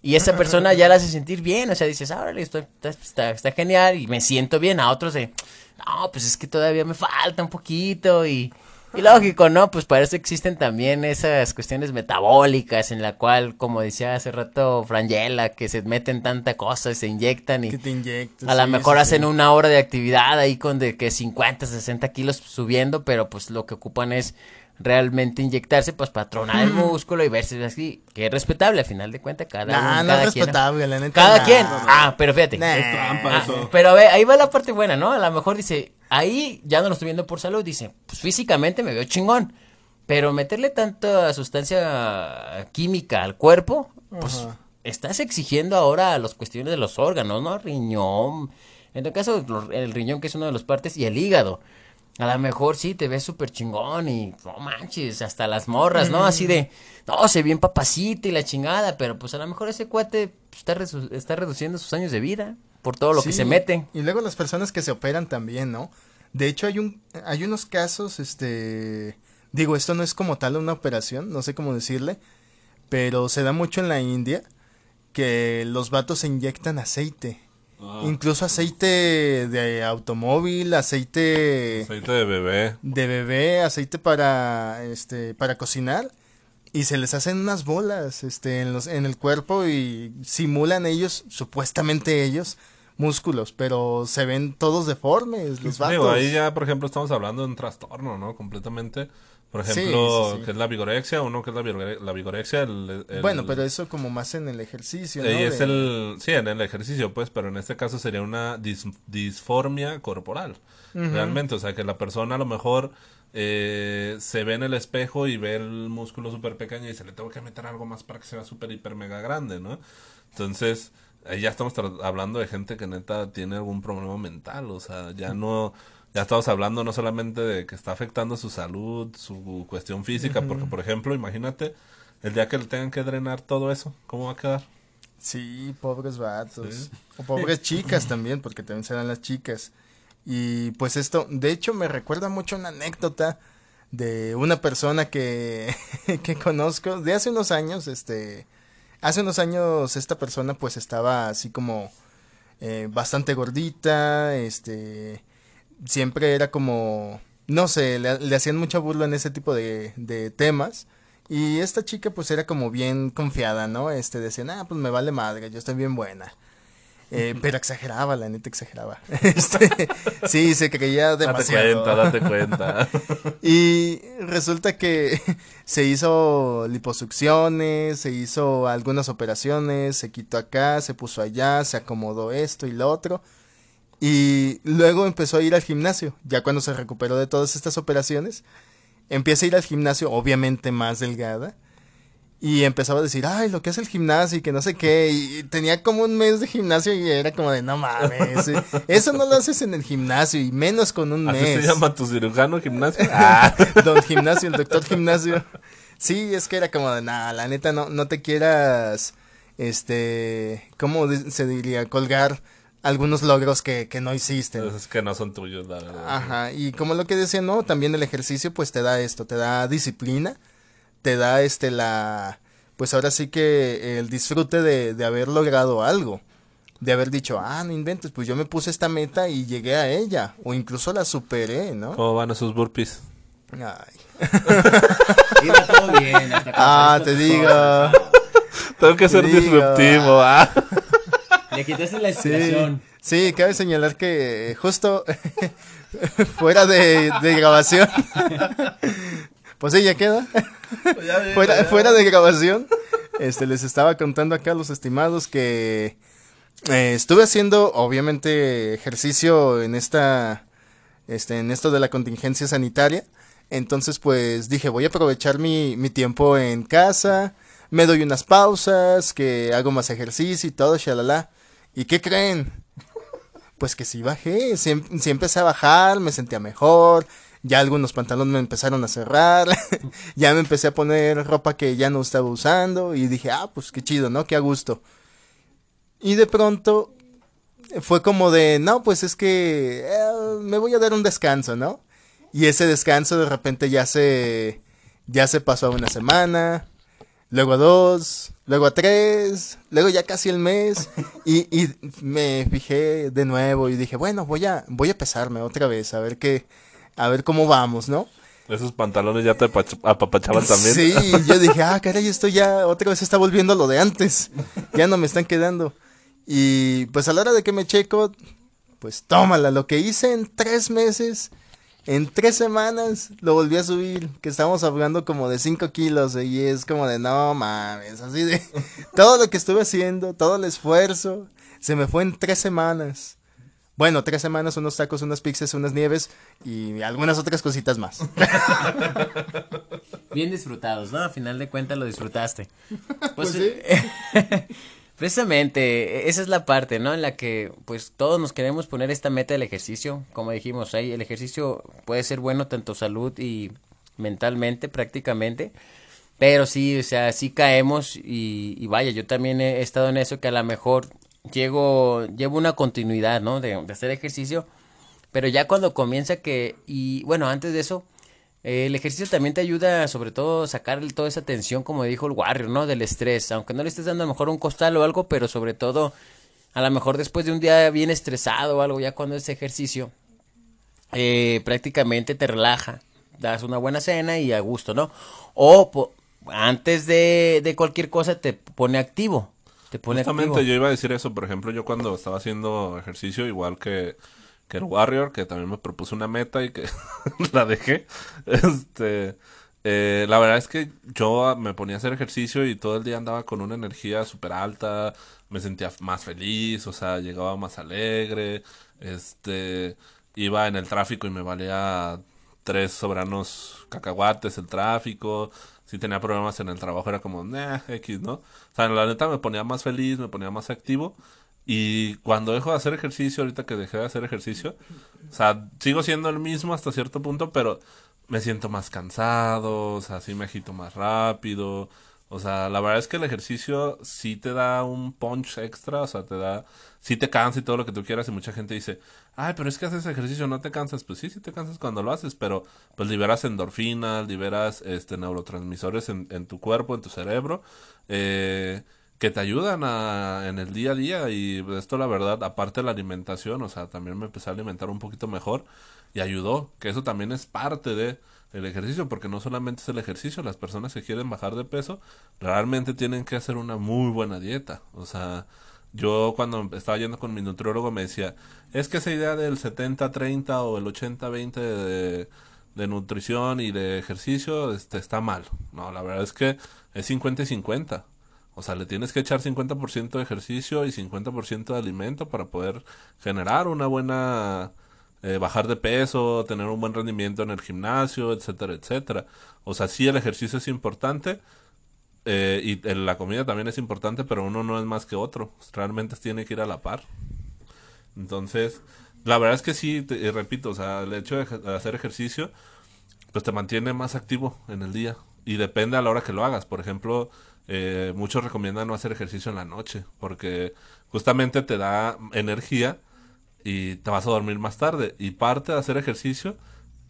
Y esa [LAUGHS] persona ya la hace sentir bien, o sea, dices, ah, órale, esto está, está, genial y me siento bien. A otros de, no, pues es que todavía me falta un poquito y, y lógico, ¿no? Pues para eso existen también esas cuestiones metabólicas en la cual, como decía hace rato Frangela, que se meten tanta cosa y se inyectan y Que te inyectas. a lo sí, mejor sí, hacen una hora de actividad ahí con de que 50, 60 kilos subiendo, pero pues lo que ocupan es realmente inyectarse pues para tronar el músculo y verse así, que es respetable a final de cuentas cada Nah, uno, no es cada quien. respetable, la neta. Cada nah. quien. Ah, pero fíjate. Nah. Es trampa Ah, eso. pero a ver, ahí va la parte buena, ¿no? A lo mejor dice, ahí ya no lo estoy viendo por salud, dice, pues físicamente me veo chingón, pero meterle tanta sustancia química al cuerpo, pues Ajá. estás exigiendo ahora las cuestiones de los órganos, ¿no? Riñón, en el caso los- el riñón que es una de las partes y el hígado. A lo mejor sí te ves súper chingón y no manches, hasta las morras, ¿no? Así de, no, se bien papacita y la chingada, pero pues a lo mejor ese cuate pues, está, está reduciendo sus años de vida por todo lo que se mete. Y luego las personas que se operan también, ¿no? De hecho, hay un, hay unos casos, este, digo, esto no es como tal una operación, no sé cómo decirle, pero se da mucho en la India que los vatos se inyectan aceite. Ah, Incluso aceite de automóvil, aceite aceite de bebé. de bebé, aceite para este para cocinar y se les hacen unas bolas este en los en el cuerpo y simulan ellos supuestamente ellos músculos, pero se ven todos deformes los vatos. Digo, ahí ya, por ejemplo, estamos hablando de un trastorno, ¿no? Completamente. Por ejemplo, sí, sí. que es la vigorexia, uno que es la, vigore- la vigorexia. El, el- Bueno, pero eso como más en el ejercicio, ¿no? Es De- el, sí, en el ejercicio, pues, pero en este caso sería una dis- disformia corporal. Realmente, o sea, que la persona a lo mejor eh, se ve en el espejo y ve el músculo súper pequeño y dice, le tengo que meter algo más para que sea súper, hiper, mega grande, ¿no? Entonces, ahí ya estamos hablando de gente que neta tiene algún problema mental, o sea, ya no... Ya estamos hablando no solamente de que está afectando su salud, su cuestión física, porque, por ejemplo, imagínate el día que le tengan que drenar todo eso, ¿cómo va a quedar? Sí, pobres vatos. Sí. O pobres chicas también, porque también serán las chicas. Y pues esto, de hecho, me recuerda mucho una anécdota de una persona que, [LAUGHS] que conozco de hace unos años, este, hace unos años esta persona pues estaba así como eh, bastante gordita, este, siempre era como, no sé, le, le hacían mucha burla en ese tipo de, de temas. Y esta chica pues era como bien confiada, ¿no? Este decían, ah, pues me vale madre, yo estoy bien buena. Eh, pero exageraba, la neta exageraba. [LAUGHS] Este, sí, se creía Date demasiado. cuenta, date cuenta. [LAUGHS] Y resulta que [LAUGHS] se hizo liposucciones, se hizo algunas operaciones, se quitó acá, se puso allá, se acomodó esto y lo otro. Y luego empezó a ir al gimnasio, ya cuando se recuperó de todas estas operaciones, empieza a ir al gimnasio, obviamente más delgada, y empezaba a decir, ay, lo que es el gimnasio y que no sé qué, y tenía como un mes de gimnasio y era como de, no mames, eso no lo haces en el gimnasio y menos con un ¿Así mes. se llama tu cirujano gimnasio? [LAUGHS] Ah, Don Gimnasio, el doctor Gimnasio. Sí, es que era como de, nah, la neta, no, no te quieras, este, ¿cómo se diría? Colgar algunos logros que, que no hiciste. Entonces, que no son tuyos, la verdad. Ajá, y como lo que decía, no, también el ejercicio pues te da esto, te da disciplina, te da este la, pues ahora sí que el disfrute de, de haber logrado algo, de haber dicho, ah, no inventes, pues yo me puse esta meta y llegué a ella, o incluso la superé, ¿no? ¿Cómo van esos burpees? Ay. [LAUGHS] Iba todo bien. hasta Ah, te digo. Tengo que ser Digo, disruptivo, ah. [LAUGHS] Le quitaste la Sí, inspiración. sí, cabe señalar que eh, justo [LAUGHS] fuera de, de grabación, [LAUGHS] pues sí, ya queda. fuera, fuera de grabación, este, les estaba contando acá a los estimados que eh, estuve haciendo, obviamente, ejercicio en esta, este, en esto de la contingencia sanitaria. Entonces, pues dije, voy a aprovechar mi, mi tiempo en casa, me doy unas pausas, que hago más ejercicio y todo, shalala. ¿Y qué creen? Pues que sí bajé, sí, sí empecé a bajar, me sentía mejor, ya algunos pantalones me empezaron a cerrar, [LAUGHS] ya me empecé a poner ropa que ya no estaba usando y dije, ah, pues qué chido, ¿no? Qué a gusto. Y de pronto fue como de, no, pues es que eh, me voy a dar un descanso, ¿no? Y ese descanso de repente ya se, ya se pasó a una semana, luego a dos, luego a tres, luego ya casi el mes. Y, y me fijé de nuevo y dije, bueno, voy a, voy a pesarme otra vez, a ver qué, a ver cómo vamos, ¿no? Esos pantalones ya te apach- apapachaban también. Sí, [LAUGHS] yo dije, ah, caray, esto ya otra vez está volviendo lo de antes. Ya no me están quedando. Y pues a la hora de que me checo, pues tómala, lo que hice en tres meses, en tres semanas lo volví a subir, que estamos hablando como de cinco kilos y es como de no mames, así de [LAUGHS] todo lo que estuve haciendo, todo el esfuerzo, se me fue en tres semanas. Bueno, tres semanas, unos tacos, unas pizzas, unas nieves y algunas otras cositas más. Bien disfrutados, ¿no? A final de cuentas lo disfrutaste. [LAUGHS] Pues, Pues sí. [LAUGHS] precisamente, esa es la parte, ¿no? En la que, pues, todos nos queremos poner esta meta del ejercicio. Como dijimos, ahí el ejercicio puede ser bueno tanto salud y mentalmente, prácticamente. Pero sí, o sea, sí caemos y, y vaya, yo también he estado en eso que a lo mejor llego, llevo una continuidad, ¿no? De, de hacer ejercicio. Pero ya cuando comienza que, y bueno, antes de eso, el ejercicio también te ayuda, sobre todo, a sacar toda esa tensión, como dijo el Warrior, ¿no? Del estrés. Aunque no le estés dando a lo mejor un costal o algo, pero sobre todo, a lo mejor después de un día bien estresado o algo, ya cuando es ejercicio, eh, prácticamente te relaja. Das una buena cena y a gusto, ¿no? O po- antes de, de cualquier cosa te pone activo. Te pone Justamente activo. yo iba a decir eso, por ejemplo, yo cuando estaba haciendo ejercicio, igual que, que el Warrior, que también me propuse una meta y que [LAUGHS] la dejé, este, eh, la verdad es que yo me ponía a hacer ejercicio y todo el día andaba con una energía súper alta, me sentía más feliz, o sea, llegaba más alegre, este, iba en el tráfico y me valía tres sobranos cacahuates el tráfico. Si tenía problemas en el trabajo era como, nah, X, ¿no? O sea, la neta me ponía más feliz, me ponía más activo. Y cuando dejo de hacer ejercicio, ahorita que dejé de hacer ejercicio, o sea, sigo siendo el mismo hasta cierto punto, pero me siento más cansado, o sea, sí me agito más rápido. O sea, la verdad es que el ejercicio sí te da un punch extra, o sea, te da, sí te cansa y todo lo que tú quieras y mucha gente dice, ay, pero es que haces ejercicio, no te cansas. Pues sí, sí te cansas cuando lo haces, pero pues liberas endorfinas, liberas este neurotransmisores en, en tu cuerpo, en tu cerebro, eh, que te ayudan a, en el día a día y esto la verdad, aparte de la alimentación, o sea, también me empecé a alimentar un poquito mejor y ayudó, que eso también es parte de el ejercicio, porque no solamente es el ejercicio, las personas que quieren bajar de peso realmente tienen que hacer una muy buena dieta, o sea, yo cuando estaba yendo con mi nutriólogo me decía, es que esa idea del 70-30 o el 80-20 de, de nutrición y de ejercicio este, está mal. No, la verdad es que es 50 y 50. O sea, le tienes que echar 50% de ejercicio y 50% de alimento para poder generar una buena... eh, bajar de peso, tener un buen rendimiento en el gimnasio, etcétera, etcétera. O sea, sí el ejercicio es importante, eh, y la comida también es importante, pero uno no es más que otro. Realmente tiene que ir a la par. Entonces, la verdad es que sí, te- y repito, o sea, el hecho de hacer ejercicio, pues te mantiene más activo en el día. y depende a la hora que lo hagas. Por ejemplo, eh, muchos recomiendan no hacer ejercicio en la noche porque justamente te da energía y te vas a dormir más tarde. Y parte de hacer ejercicio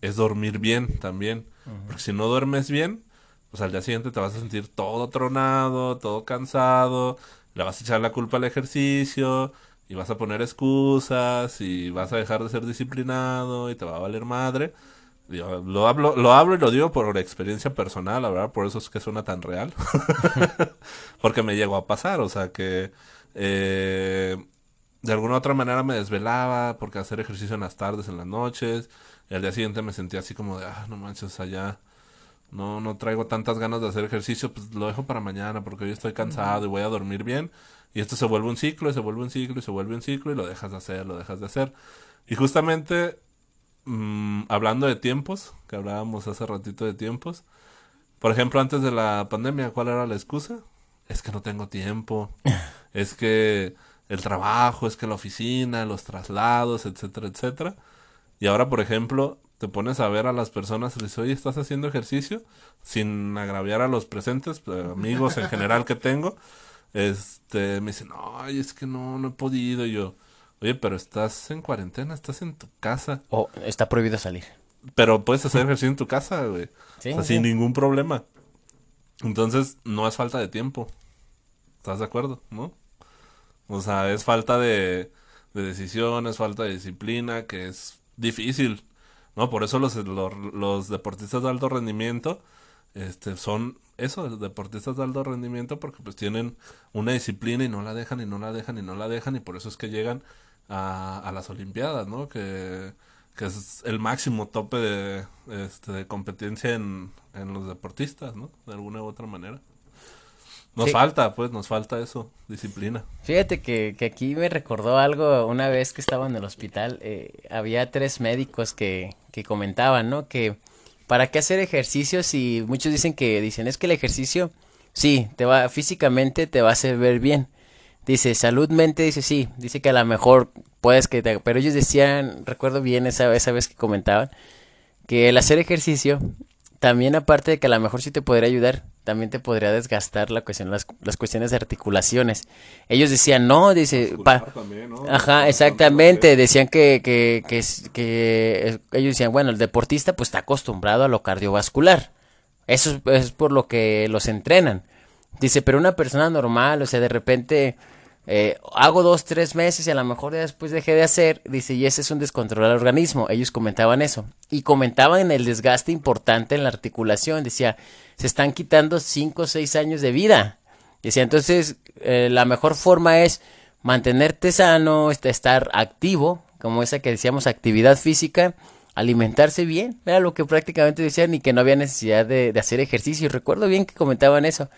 es dormir bien también. Porque si no duermes bien, pues al día siguiente te vas a sentir todo tronado, todo cansado, le vas a echar la culpa al ejercicio y vas a poner excusas y vas a dejar de ser disciplinado y te va a valer madre. Lo hablo, lo hablo y lo digo por experiencia personal, la verdad, por eso es que suena tan real. [LAUGHS] Porque me llegó a pasar, o sea que eh, de alguna u otra manera me desvelaba porque hacer ejercicio en las tardes, en las noches, y al día siguiente me sentía así como de, ah, no manches, allá no, no traigo tantas ganas de hacer ejercicio, pues lo dejo para mañana porque hoy estoy cansado y voy a dormir bien. Y esto se vuelve un ciclo, y se vuelve un ciclo, y se vuelve un ciclo, y lo dejas de hacer, lo dejas de hacer. Y justamente, mm, hablando de tiempos, que hablábamos hace ratito de tiempos, por ejemplo, antes de la pandemia, ¿cuál era la excusa? Es que no tengo tiempo, [LAUGHS] es que el trabajo, es que la oficina, los traslados, etcétera, etcétera. Y ahora, por ejemplo, te pones a ver a las personas y dices, oye, ¿estás haciendo ejercicio? Sin agraviar a los presentes, eh, amigos en general que tengo. Este, me dicen, ay, es que no, no he podido. Y yo, oye, pero estás en cuarentena, estás en tu casa. O está prohibido salir. Pero puedes hacer ejercicio en tu casa, güey. [LAUGHS] sin ningún problema. Entonces, no es falta de tiempo. ¿Estás de acuerdo? ¿No? O sea, es falta de, de decisión, es falta de disciplina, que es difícil. ¿no? Por eso los, los, deportistas de alto rendimiento este, son eso, deportistas de alto rendimiento, porque pues tienen una disciplina y no la dejan y no la dejan y no la dejan y por eso es que llegan a, a las Olimpiadas, ¿no? Que, que es el máximo tope de, este, de competencia en, en los deportistas, ¿no? De alguna u otra manera. Nos falta, pues, nos falta eso, disciplina. Fíjate que, que, aquí me recordó algo una vez que estaba en el hospital. Eh, había tres médicos que, que comentaban, ¿no? Que para qué hacer ejercicio si muchos dicen que dicen es que el ejercicio sí te va físicamente te va a hacer ver bien. Dice saludmente dice sí, dice que a lo mejor puedes que te, pero ellos decían, recuerdo bien esa esa vez que comentaban que el hacer ejercicio también aparte de que a lo mejor sí te podría ayudar, también te podría desgastar la cuestión, las, las cuestiones de articulaciones. Ellos decían, no, dice, ajá, exactamente, decían que, que, que, que, ellos decían, bueno, el deportista pues está acostumbrado a lo cardiovascular. Eso es por lo que los entrenan. Dice, pero una persona normal, o sea, de repente eh, hago dos, tres meses y a lo mejor después dejé de hacer, dice, y ese es un descontrol del organismo. Ellos comentaban eso. Y comentaban el desgaste importante en la articulación. Decía, se están quitando cinco o seis años de vida. Decía, entonces, eh, la mejor forma es mantenerte sano, estar activo, como esa que decíamos, actividad física, alimentarse bien. Era lo que prácticamente decían y que no había necesidad de, de hacer ejercicio. Recuerdo bien que comentaban eso.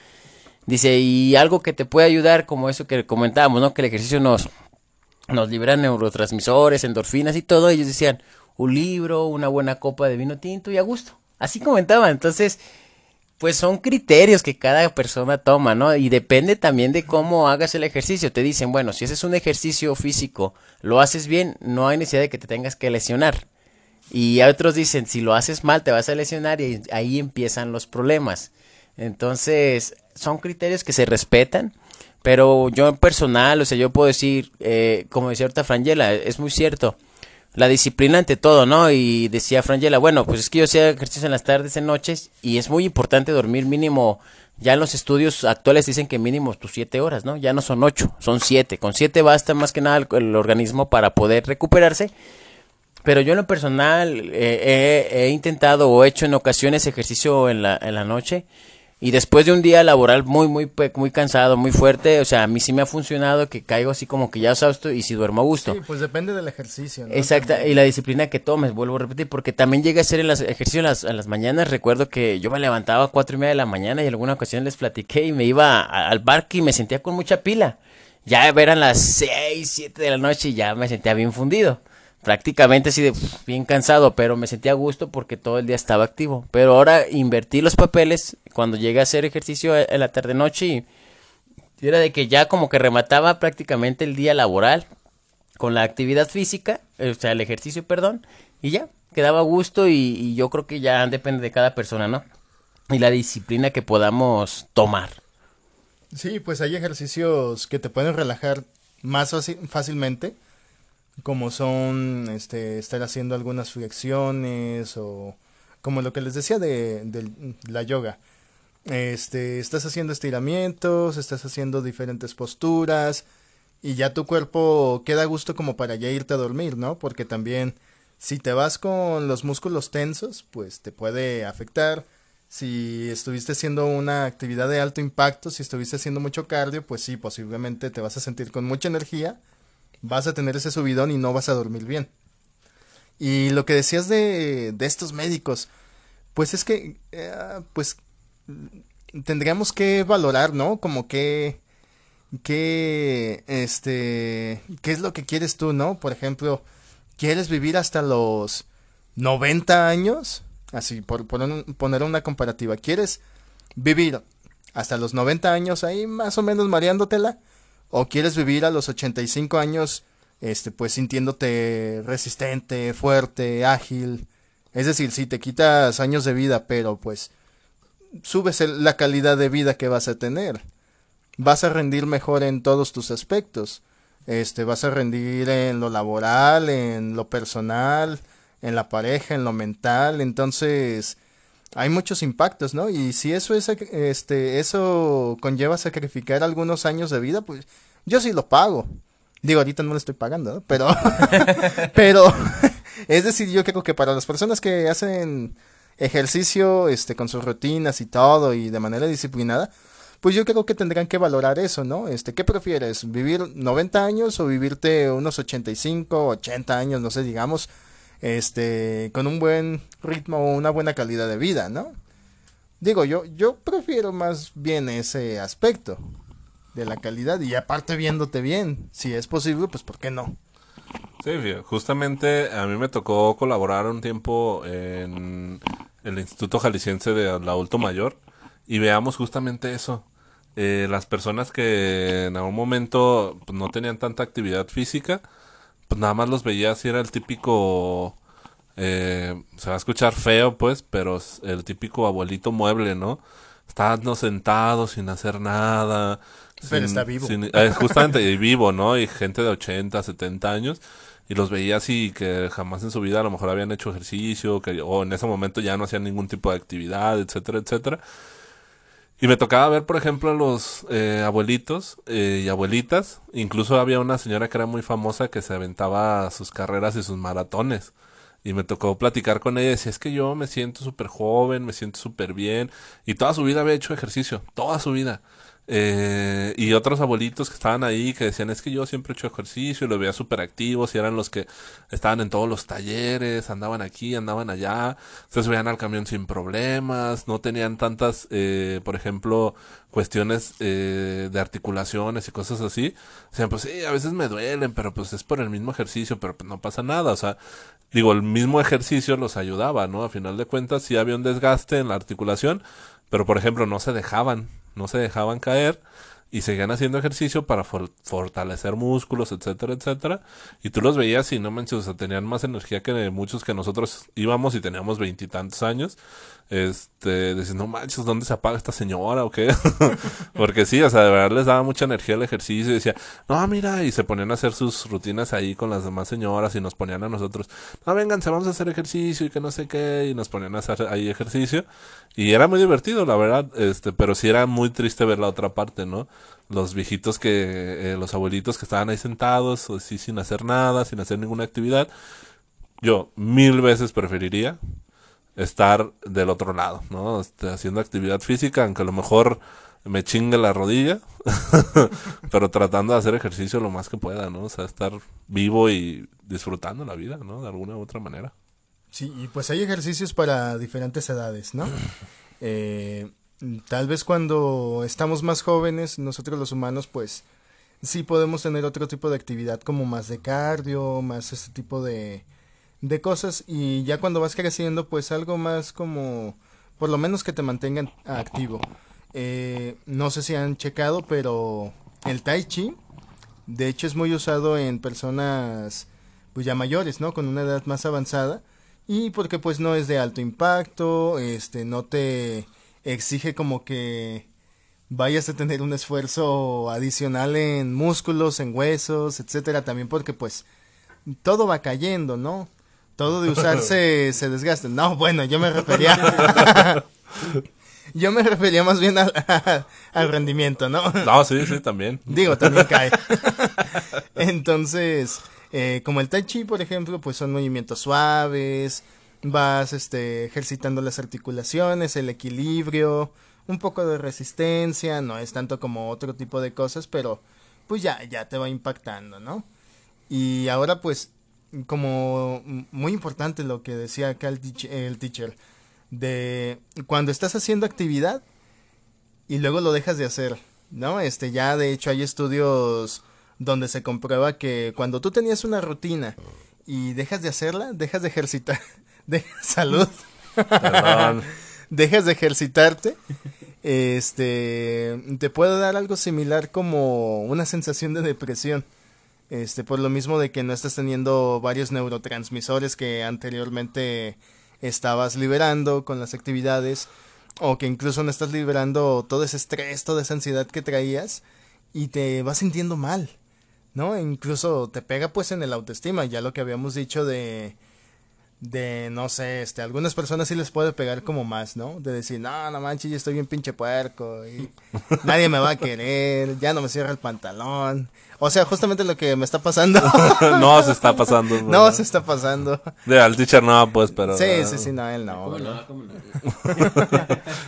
Dice, y algo que te puede ayudar, como eso que comentábamos, ¿no? Que el ejercicio nos, nos libera neurotransmisores, endorfinas y todo. Ellos decían, un libro, una buena copa de vino tinto y a gusto. Así comentaban. Entonces, pues son criterios que cada persona toma, ¿no? Y depende también de cómo hagas el ejercicio. Te dicen, bueno, si haces un ejercicio físico, lo haces bien, no hay necesidad de que te tengas que lesionar. Y otros dicen, si lo haces mal, te vas a lesionar y ahí empiezan los problemas. Entonces, son criterios que se respetan, pero yo en personal, o sea, yo puedo decir, eh, como decía ahorita Frangela, es muy cierto, la disciplina ante todo, ¿no? Y decía Frangela, bueno, pues es que yo hacía ejercicio en las tardes, en noches, y es muy importante dormir mínimo, ya en los estudios actuales dicen que mínimo tus siete horas, ¿no? Ya no son ocho, son siete. Con siete basta más que nada el, organismo para poder recuperarse. Pero yo en lo personal eh, he, he, intentado o he hecho en ocasiones ejercicio en la, en la noche y después de un día laboral muy, muy, muy cansado, muy fuerte, o sea, a mí sí me ha funcionado que caigo así como que ya exhausto y si duermo a gusto. Sí, pues depende del ejercicio. ¿no? Exacto, y la disciplina que tomes, vuelvo a repetir, porque también llegué a hacer el ejercicio en las, las mañanas. Recuerdo que yo me levantaba a cuatro y media de la mañana y en alguna ocasión les platiqué y me iba al parque y me sentía con mucha pila. Ya eran las seis, siete de la noche y ya me sentía bien fundido prácticamente así de bien cansado, pero me sentía a gusto porque todo el día estaba activo. Pero ahora invertí los papeles cuando llegué a hacer ejercicio en la tarde noche y era de que ya como que remataba prácticamente el día laboral con la actividad física, o sea, el ejercicio, perdón, y ya, quedaba a gusto y, y yo creo que ya depende de cada persona, ¿no? y la disciplina que podamos tomar. Sí, pues hay ejercicios que te pueden relajar más fácilmente, como son este, estar haciendo algunas flexiones o como lo que les decía de, de la yoga. Este, estás haciendo estiramientos, estás haciendo diferentes posturas y ya tu cuerpo queda a gusto como para ya irte a dormir, ¿no? Porque también si te vas con los músculos tensos, pues te puede afectar si estuviste haciendo una actividad de alto impacto, si estuviste haciendo mucho cardio, pues sí, posiblemente te vas a sentir con mucha energía, vas a tener ese subidón y no vas a dormir bien. Y lo que decías de, de estos médicos, pues es que, eh, pues tendríamos que valorar, ¿no? Como que, que, este, qué es lo que quieres tú, ¿no? Por ejemplo, ¿quieres vivir hasta los 90 años? Así, por, poner una comparativa. ¿Quieres vivir hasta los 90 años ahí más o menos mareándotela? ¿O quieres vivir a los 85 años, este, pues sintiéndote resistente, fuerte, ágil? Es decir, si te quitas años de vida, pero pues subes la calidad de vida que vas a tener. Vas a rendir mejor en todos tus aspectos. Este, vas a rendir en lo laboral, en lo personal, en la pareja, en lo mental, entonces hay muchos impactos, ¿no? Y si eso es este eso conlleva sacrificar algunos años de vida, pues yo sí lo pago. Digo, ahorita no lo estoy pagando, ¿no? Pero [LAUGHS] pero [LAUGHS] es decir, yo creo que para las personas que hacen ejercicio este con sus rutinas y todo y de manera disciplinada, pues yo creo que tendrán que valorar eso, ¿no? Este, ¿qué prefieres? ¿Vivir 90 años o vivirte unos 85, 80 años, no sé, digamos, este, con un buen ritmo o una buena calidad de vida, ¿no? Digo, yo, yo prefiero más bien ese aspecto de la calidad y aparte viéndote bien, si es posible, pues ¿por qué no? Sí, justamente a mí me tocó colaborar un tiempo en el Instituto Jalisciense de Adulto Mayor y veamos justamente eso. Eh, las personas que en algún momento pues, no tenían tanta actividad física, pues nada más los veía si era el típico eh, se va a escuchar feo pues pero el típico abuelito mueble no estando sentado sin hacer nada pero está vivo. eh, justamente y vivo no y gente de 80 70 años y los veía así que jamás en su vida a lo mejor habían hecho ejercicio que o en ese momento ya no hacían ningún tipo de actividad etcétera etcétera y me tocaba ver, por ejemplo, a los eh, abuelitos eh, y abuelitas. Incluso había una señora que era muy famosa que se aventaba sus carreras y sus maratones. Y me tocó platicar con ella y decía, es que yo me siento súper joven, me siento súper bien. Y toda su vida había hecho ejercicio, toda su vida. Eh, y otros abuelitos que estaban ahí que decían, es que yo siempre he hecho ejercicio y los veía súper activos y eran los que estaban en todos los talleres, andaban aquí, andaban allá, se subían al camión sin problemas, no tenían tantas, eh, por ejemplo, cuestiones eh, de articulaciones y cosas así. Decían, pues sí, a veces me duelen, pero pues es por el mismo ejercicio, pero pues no pasa nada, o sea, digo, el mismo ejercicio los ayudaba, ¿no? A final de cuentas sí había un desgaste en la articulación, pero por ejemplo no se dejaban no se dejaban caer y seguían haciendo ejercicio para fortalecer músculos, etcétera, etcétera. Y tú los veías y no manches, o sea, tenían más energía que muchos que nosotros íbamos y teníamos veintitantos años este, decir, no manches, ¿dónde se apaga esta señora o qué? [LAUGHS] Porque sí, o sea, de verdad les daba mucha energía el ejercicio y decía, no, mira, y se ponían a hacer sus rutinas ahí con las demás señoras y nos ponían a nosotros, no, vénganse, vamos a hacer ejercicio y que no sé qué, y nos ponían a hacer ahí ejercicio. Y era muy divertido, la verdad, este, pero sí era muy triste ver la otra parte, ¿no? Los viejitos que, eh, los abuelitos que estaban ahí sentados, así sin hacer nada, sin hacer ninguna actividad. Yo mil veces preferiría estar del otro lado, ¿no? Este, haciendo actividad física, aunque a lo mejor me chingue la rodilla, [LAUGHS] pero tratando de hacer ejercicio lo más que pueda, ¿no? O sea, estar vivo y disfrutando la vida, ¿no? De alguna u otra manera. Sí, y pues hay ejercicios para diferentes edades, ¿no? [CLEARS THROAT] Eh, tal vez cuando estamos más jóvenes, nosotros los humanos, pues sí podemos tener otro tipo de actividad como más de cardio, más este tipo de, de cosas y ya cuando vas creciendo pues algo más como por lo menos que te mantengan activo. Eh, no sé si han checado pero el tai chi de hecho es muy usado en personas pues ya mayores, ¿no? Con una edad más avanzada y porque pues no es de alto impacto, este no te exige como que vayas a tener un esfuerzo adicional en músculos, en huesos, etcétera, también porque pues todo va cayendo, ¿no? Todo de usarse [LAUGHS] se desgasta. No, bueno, yo me [LAUGHS] refería [LAUGHS] Yo me refería más bien al, al rendimiento, ¿no? No, sí, sí, también. Digo, también cae. Entonces, eh, como el tai chi, por ejemplo, pues son movimientos suaves, vas este, ejercitando las articulaciones, el equilibrio, un poco de resistencia, no es tanto como otro tipo de cosas, pero pues ya, ya te va impactando, ¿no? Y ahora pues, como muy importante lo que decía acá el, el teacher, de cuando estás haciendo actividad y luego lo dejas de hacer, ¿no? Este, ya de hecho hay estudios donde se comprueba que cuando tú tenías una rutina y dejas de hacerla, dejas de ejercitar, [LAUGHS] de salud, [LAUGHS] dejas de ejercitarte, este, te puede dar algo similar como una sensación de depresión. Este, por lo mismo de que no estás teniendo varios neurotransmisores que anteriormente estabas liberando con las actividades o que incluso no estás liberando todo ese estrés, toda esa ansiedad que traías y te vas sintiendo mal, ¿no? E incluso te pega pues en el autoestima, ya lo que habíamos dicho de de, no sé, este, algunas personas sí les puede pegar como más, ¿no? De decir, no, no manches, yo estoy bien pinche puerco y [LAUGHS] nadie me va a querer, ya no me cierra el pantalón. O sea, justamente lo que me está pasando. [LAUGHS] no se está pasando. No se está pasando. De, al teacher no, pues, pero. Sí, sí, sí, no, él no. no, [LAUGHS]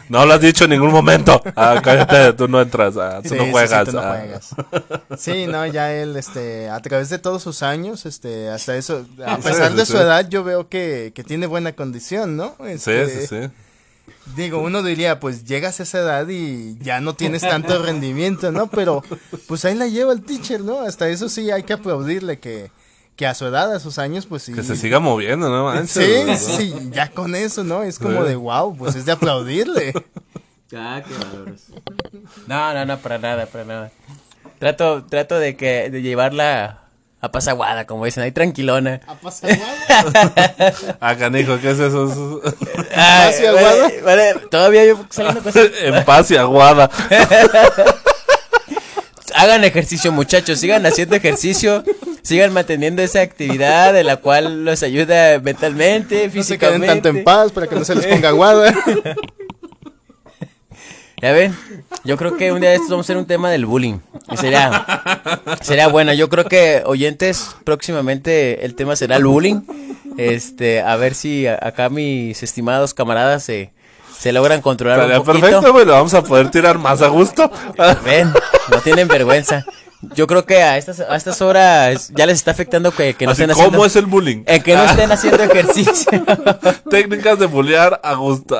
no lo has dicho en ningún momento. Ah, cállate, tú no entras, ah, tú no juegas. Sí, tú no ah. juegas. Sí, no, ya él, este, a través de todos sus años, este, hasta eso, a pesar de su edad, yo veo que, que tiene buena condición, ¿no? Este, sí, sí, sí. Digo, uno diría, pues llegas a esa edad y ya no tienes tanto [LAUGHS] rendimiento, ¿no? Pero pues ahí la lleva el teacher, ¿no? Hasta eso sí hay que aplaudirle que, que a su edad, a sus años, pues sí. Que se siga moviendo, ¿no? sí, sí, ya con eso, ¿no? Es como de wow, pues es de aplaudirle. [LAUGHS] Ah, qué valores. No, no, no, para nada, para nada. Trato, trato de que, de llevarla a pasaguada, como dicen, ahí tranquilona. ¿A pasaguada? [LAUGHS] ah, canijo, ¿qué es eso? ¿Paz y aguada? Vale, todavía yo saliendo cosas. [LAUGHS] en paz y aguada. [LAUGHS] Hagan ejercicio, muchachos, sigan haciendo ejercicio, sigan manteniendo esa actividad de la cual los ayuda mentalmente, físicamente. No se queden tanto en paz para que no se les ponga aguada. Ya ven, yo creo que un día de estos vamos a hacer un tema del bullying. Y sería, sería bueno. Yo creo que oyentes, próximamente el tema será el bullying. Este, a ver si acá mis estimados camaradas se, se logran controlar un poquito. perfecto, bueno, vamos a poder tirar más a gusto. Ven, no tienen vergüenza. Yo creo que a estas, a estas horas ya les está afectando que, que no estén haciendo. ¿Cómo es el bullying? En que no estén haciendo ejercicio. [LAUGHS] Técnicas de bullear a gusto.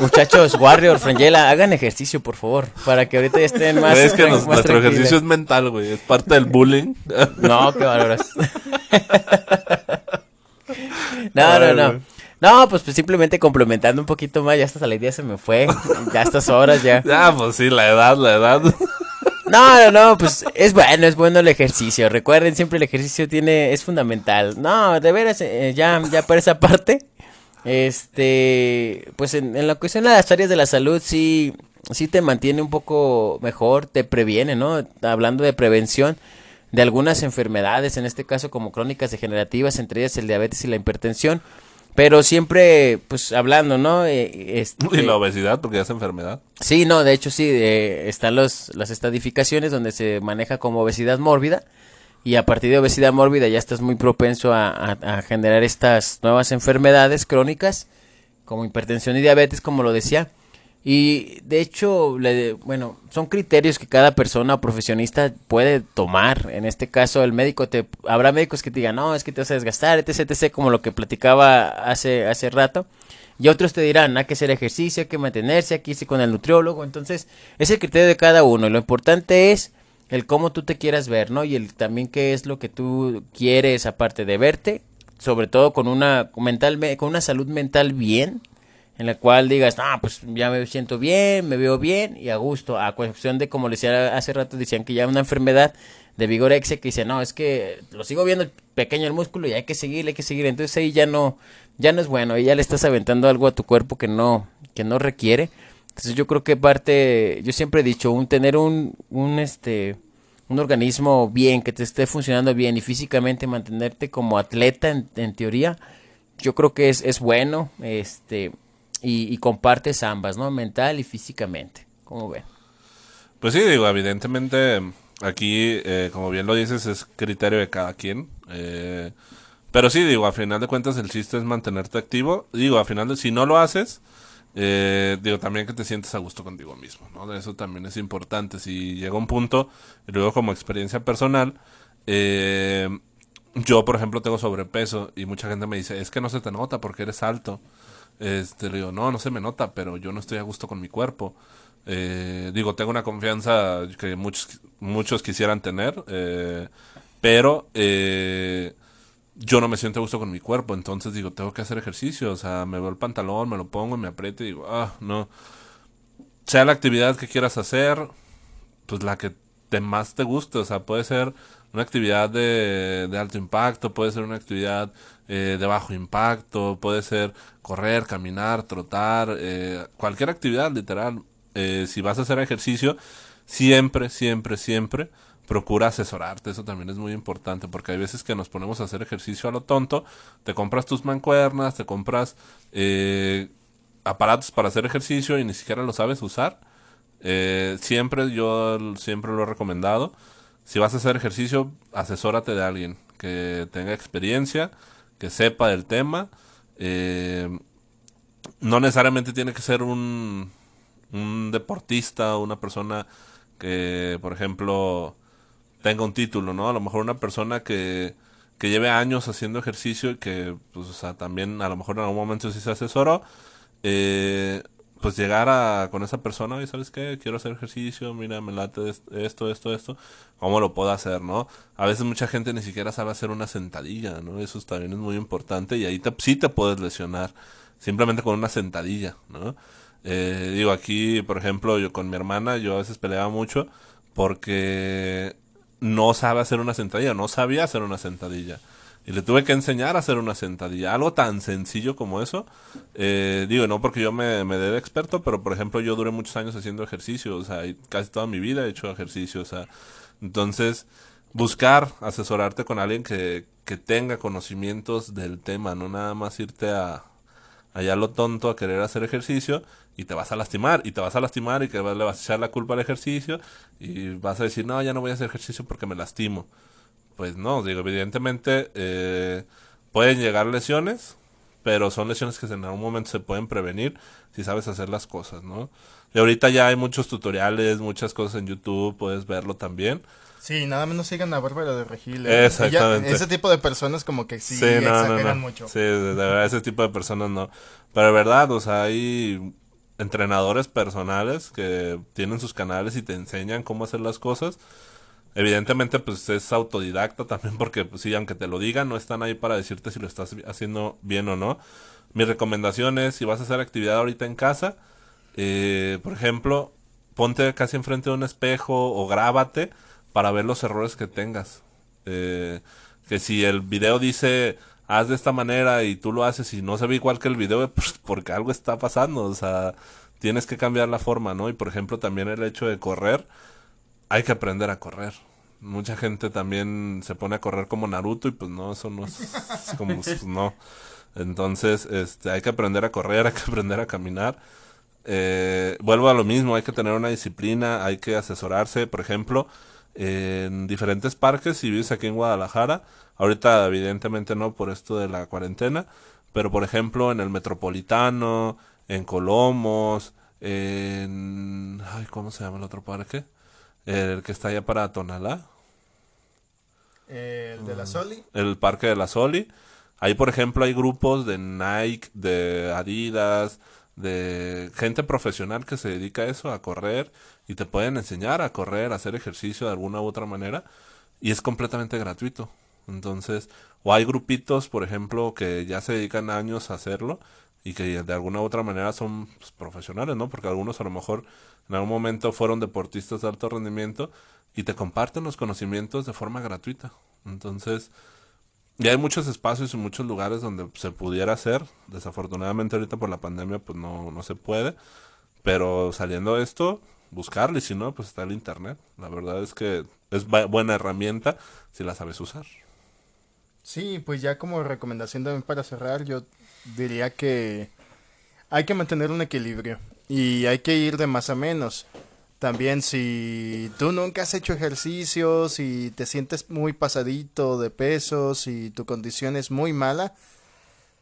Muchachos, Warrior, Frangela, hagan ejercicio, por favor. Para que ahorita estén más. Es que nuestro ejercicio es mental, güey. Es parte del bullying. [LAUGHS] No, qué valoras. [LAUGHS] No, no, no. No, pues, pues, simplemente complementando un poquito más, ya hasta la idea se me fue. Ya estas horas ya. Ya, pues sí, la edad, la edad. No, no, no, pues es bueno, es bueno el ejercicio. Recuerden, siempre el ejercicio tiene, es fundamental. No, de veras, eh, ya, ya por esa parte, este, pues en, en la cuestión de las áreas de la salud sí, sí te mantiene un poco mejor, te previene, ¿no? Hablando de prevención de algunas enfermedades, en este caso como crónicas degenerativas, entre ellas el diabetes y la hipertensión. Pero siempre, pues hablando, ¿no? Eh, este, y la obesidad, porque ya es enfermedad. Sí, no, de hecho sí, eh, están los, las estadificaciones donde se maneja como obesidad mórbida. Y a partir de obesidad mórbida ya estás muy propenso a, a generar estas nuevas enfermedades crónicas, como hipertensión y diabetes, como lo decía. Y de hecho, le, bueno, son criterios que cada persona o profesionista puede tomar. En este caso, el médico te habrá médicos que te digan, "No, es que te vas a desgastar, etc, etc", como lo que platicaba hace hace rato. Y otros te dirán, hay que hacer ejercicio, hay que mantenerse, aquí sí con el nutriólogo. Entonces, es el criterio de cada uno. Y lo importante es el cómo tú te quieras ver, ¿no? Y el también qué es lo que tú quieres aparte de verte, sobre todo con una mental con una salud mental bien, en la cual digas, ah, pues ya me siento bien, me veo bien y a gusto, a cuestión de como les decía hace rato, decían que ya una enfermedad de vigorexia que dice, no, es que lo sigo viendo pequeño el músculo y hay que seguir, hay que seguir, entonces ahí ya no, ya no es bueno, y ya le estás aventando algo a tu cuerpo que no, que no requiere. Entonces yo creo que parte, yo siempre he dicho, un tener un, un este un organismo bien, que te esté funcionando bien y físicamente mantenerte como atleta en, en teoría, yo creo que es, es bueno, este, y, y compartes ambas, ¿no? Mental y físicamente. ¿Cómo ven? Pues sí, digo, evidentemente aquí, eh, como bien lo dices, es criterio de cada quien. Eh, pero sí, digo, a final de cuentas el chiste es mantenerte activo. Digo, a final de si no lo haces, eh, digo, también que te sientes a gusto contigo mismo, ¿no? Eso también es importante. Si llega un punto, y luego como experiencia personal, eh, yo, por ejemplo, tengo sobrepeso y mucha gente me dice, es que no se te nota porque eres alto. Este, le digo, no, no se me nota, pero yo no estoy a gusto con mi cuerpo. Eh, digo, tengo una confianza que muchos, muchos quisieran tener, eh, pero eh, yo no me siento a gusto con mi cuerpo, entonces digo, tengo que hacer ejercicio, o sea, me veo el pantalón, me lo pongo me aprieto y digo, ah, no. Sea la actividad que quieras hacer, pues la que te más te guste, o sea, puede ser una actividad de alto impacto, puede ser una actividad eh, de bajo impacto, puede ser correr, caminar, trotar, eh, cualquier actividad literal. Eh, si vas a hacer ejercicio, siempre, siempre, siempre procura asesorarte, eso también es muy importante, porque hay veces que nos ponemos a hacer ejercicio a lo tonto, te compras tus mancuernas, te compras eh, aparatos para hacer ejercicio y ni siquiera lo sabes usar. Siempre, yo siempre lo he recomendado. Si vas a hacer ejercicio, asesórate de alguien que tenga experiencia, que sepa del tema. Eh, no necesariamente tiene que ser un, un deportista una persona que, por ejemplo, tenga un título, ¿no? A lo mejor una persona que, que lleve años haciendo ejercicio y que, pues, o sea, también a lo mejor en algún momento sí se asesoró, eh, pues llegar a, con esa persona y, ¿sabes qué? Quiero hacer ejercicio, mira, me late esto, esto, esto, ¿cómo lo puedo hacer, no? A veces mucha gente ni siquiera sabe hacer una sentadilla, ¿no? Eso también es muy importante y ahí te, sí te puedes lesionar, simplemente con una sentadilla, ¿no? Eh, digo, aquí, por ejemplo, yo con mi hermana, yo a veces peleaba mucho porque no sabe hacer una sentadilla, no sabía hacer una sentadilla. Y le tuve que enseñar a hacer una sentadilla. Algo tan sencillo como eso. Eh, digo, no porque yo me, me dé de experto, pero por ejemplo yo duré muchos años haciendo ejercicio. O sea, casi toda mi vida he hecho ejercicio. O sea, entonces buscar asesorarte con alguien que, que tenga conocimientos del tema, no nada más irte a allá lo tonto a querer hacer ejercicio y te vas a lastimar y te vas a lastimar y que le vas a echar la culpa al ejercicio y vas a decir no ya no voy a hacer ejercicio porque me lastimo pues no digo evidentemente eh, pueden llegar lesiones pero son lesiones que en algún momento se pueden prevenir si sabes hacer las cosas no y ahorita ya hay muchos tutoriales muchas cosas en YouTube puedes verlo también Sí, nada menos sigan a Bárbara de Regil. ¿eh? Exactamente. Ella, ese tipo de personas como que sí, sí no, exageran no, mucho. Sí, de verdad, ese tipo de personas no. Pero de verdad, o sea, hay entrenadores personales que tienen sus canales y te enseñan cómo hacer las cosas. Evidentemente, pues es autodidacta también porque, pues sí, aunque te lo digan, no están ahí para decirte si lo estás haciendo bien o no. Mi recomendación es, si vas a hacer actividad ahorita en casa, eh, por ejemplo, ponte casi enfrente de un espejo o grábate para ver los errores que tengas. Eh, que si el video dice haz de esta manera y tú lo haces y no se ve igual que el video, [LAUGHS] pues porque algo está pasando, o sea, tienes que cambiar la forma, ¿no? Y por ejemplo también el hecho de correr, hay que aprender a correr. Mucha gente también se pone a correr como Naruto y pues no, eso no es, es [LAUGHS] como, pues, no. Entonces, este, hay que aprender a correr, [LAUGHS] hay que aprender a caminar. Eh, vuelvo a lo mismo, hay que tener una disciplina, hay que asesorarse, por ejemplo, en diferentes parques si vives aquí en Guadalajara. Ahorita evidentemente no por esto de la cuarentena, pero por ejemplo en el Metropolitano, en Colomos, en... Ay, ¿Cómo se llama el otro parque? El que está allá para Tonalá. El de la Soli. El parque de la Soli. Ahí, por ejemplo, hay grupos de Nike, de Adidas, de gente profesional que se dedica a eso, a correr, y te pueden enseñar a correr, a hacer ejercicio de alguna u otra manera, y es completamente gratuito. Entonces, o hay grupitos, por ejemplo, que ya se dedican años a hacerlo y que de alguna u otra manera son pues, profesionales, ¿no? Porque algunos a lo mejor en algún momento fueron deportistas de alto rendimiento y te comparten los conocimientos de forma gratuita. Entonces, y hay muchos espacios y muchos lugares donde se pudiera hacer. Desafortunadamente ahorita por la pandemia pues no, no se puede. Pero saliendo de esto, buscarlo y si no, pues está el internet. La verdad es que es bu- buena herramienta si la sabes usar. Sí, pues ya como recomendación también para cerrar, yo diría que hay que mantener un equilibrio y hay que ir de más a menos. También si tú nunca has hecho ejercicios y te sientes muy pasadito de pesos y tu condición es muy mala,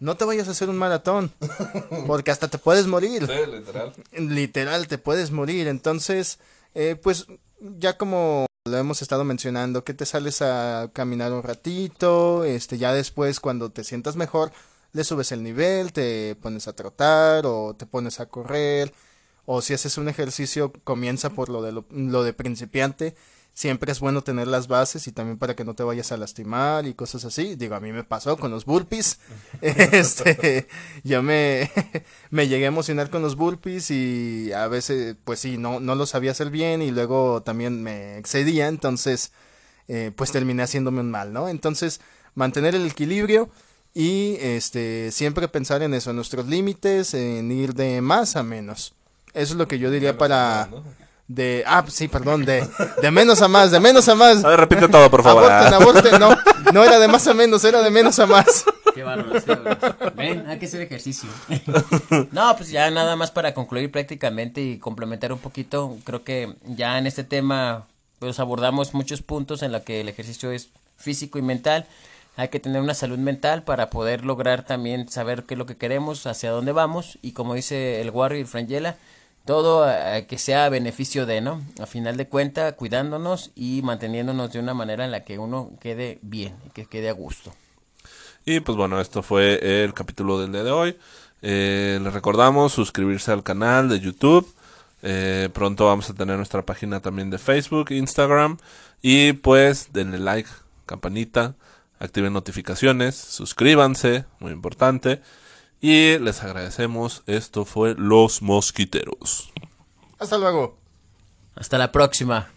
no te vayas a hacer un maratón, [LAUGHS] porque hasta te puedes morir. literal. Literal, te puedes morir. Entonces, eh, pues ya como lo hemos estado mencionando, que te sales a caminar un ratito, este, ya después cuando te sientas mejor, le subes el nivel, te pones a trotar o te pones a correr, o si haces un ejercicio, comienza por lo de, lo, lo de principiante. Siempre es bueno tener las bases y también para que no te vayas a lastimar y cosas así. Digo, a mí me pasó con los burpees. [LAUGHS] Este, yo me, [LAUGHS] me llegué a emocionar con los burpees y a veces, pues sí, no, no lo sabía hacer bien y luego también me excedía, entonces, eh, pues terminé haciéndome un mal, ¿no? Entonces, mantener el equilibrio y este, siempre pensar en eso, en nuestros límites, en ir de más a menos. Eso es lo que yo diría para... De, ah, sí, perdón, de, de menos a más, de menos a más. A ver, repite todo, por favor. Aborten, aborten, no, no era de más a menos, era de menos a más. Qué bárbaros. Ven, hay que hacer ejercicio. [LAUGHS] No, pues ya nada más para concluir prácticamente y complementar un poquito, creo que ya en este tema pues abordamos muchos puntos en la que el ejercicio es físico y mental. Hay que tener una salud mental para poder lograr también saber qué es lo que queremos, hacia dónde vamos y como dice el Warrior Frangela, todo eh, que sea a beneficio de, ¿no? A final de cuenta, cuidándonos y manteniéndonos de una manera en la que uno quede bien, que quede a gusto. Y pues bueno, esto fue el capítulo del día de hoy. Eh, les recordamos suscribirse al canal de YouTube. Eh, pronto vamos a tener nuestra página también de Facebook, Instagram. Y pues denle like, campanita, activen notificaciones, suscríbanse, muy importante. Y les agradecemos. Esto fue Los Mosquiteros. Hasta luego. Hasta la próxima.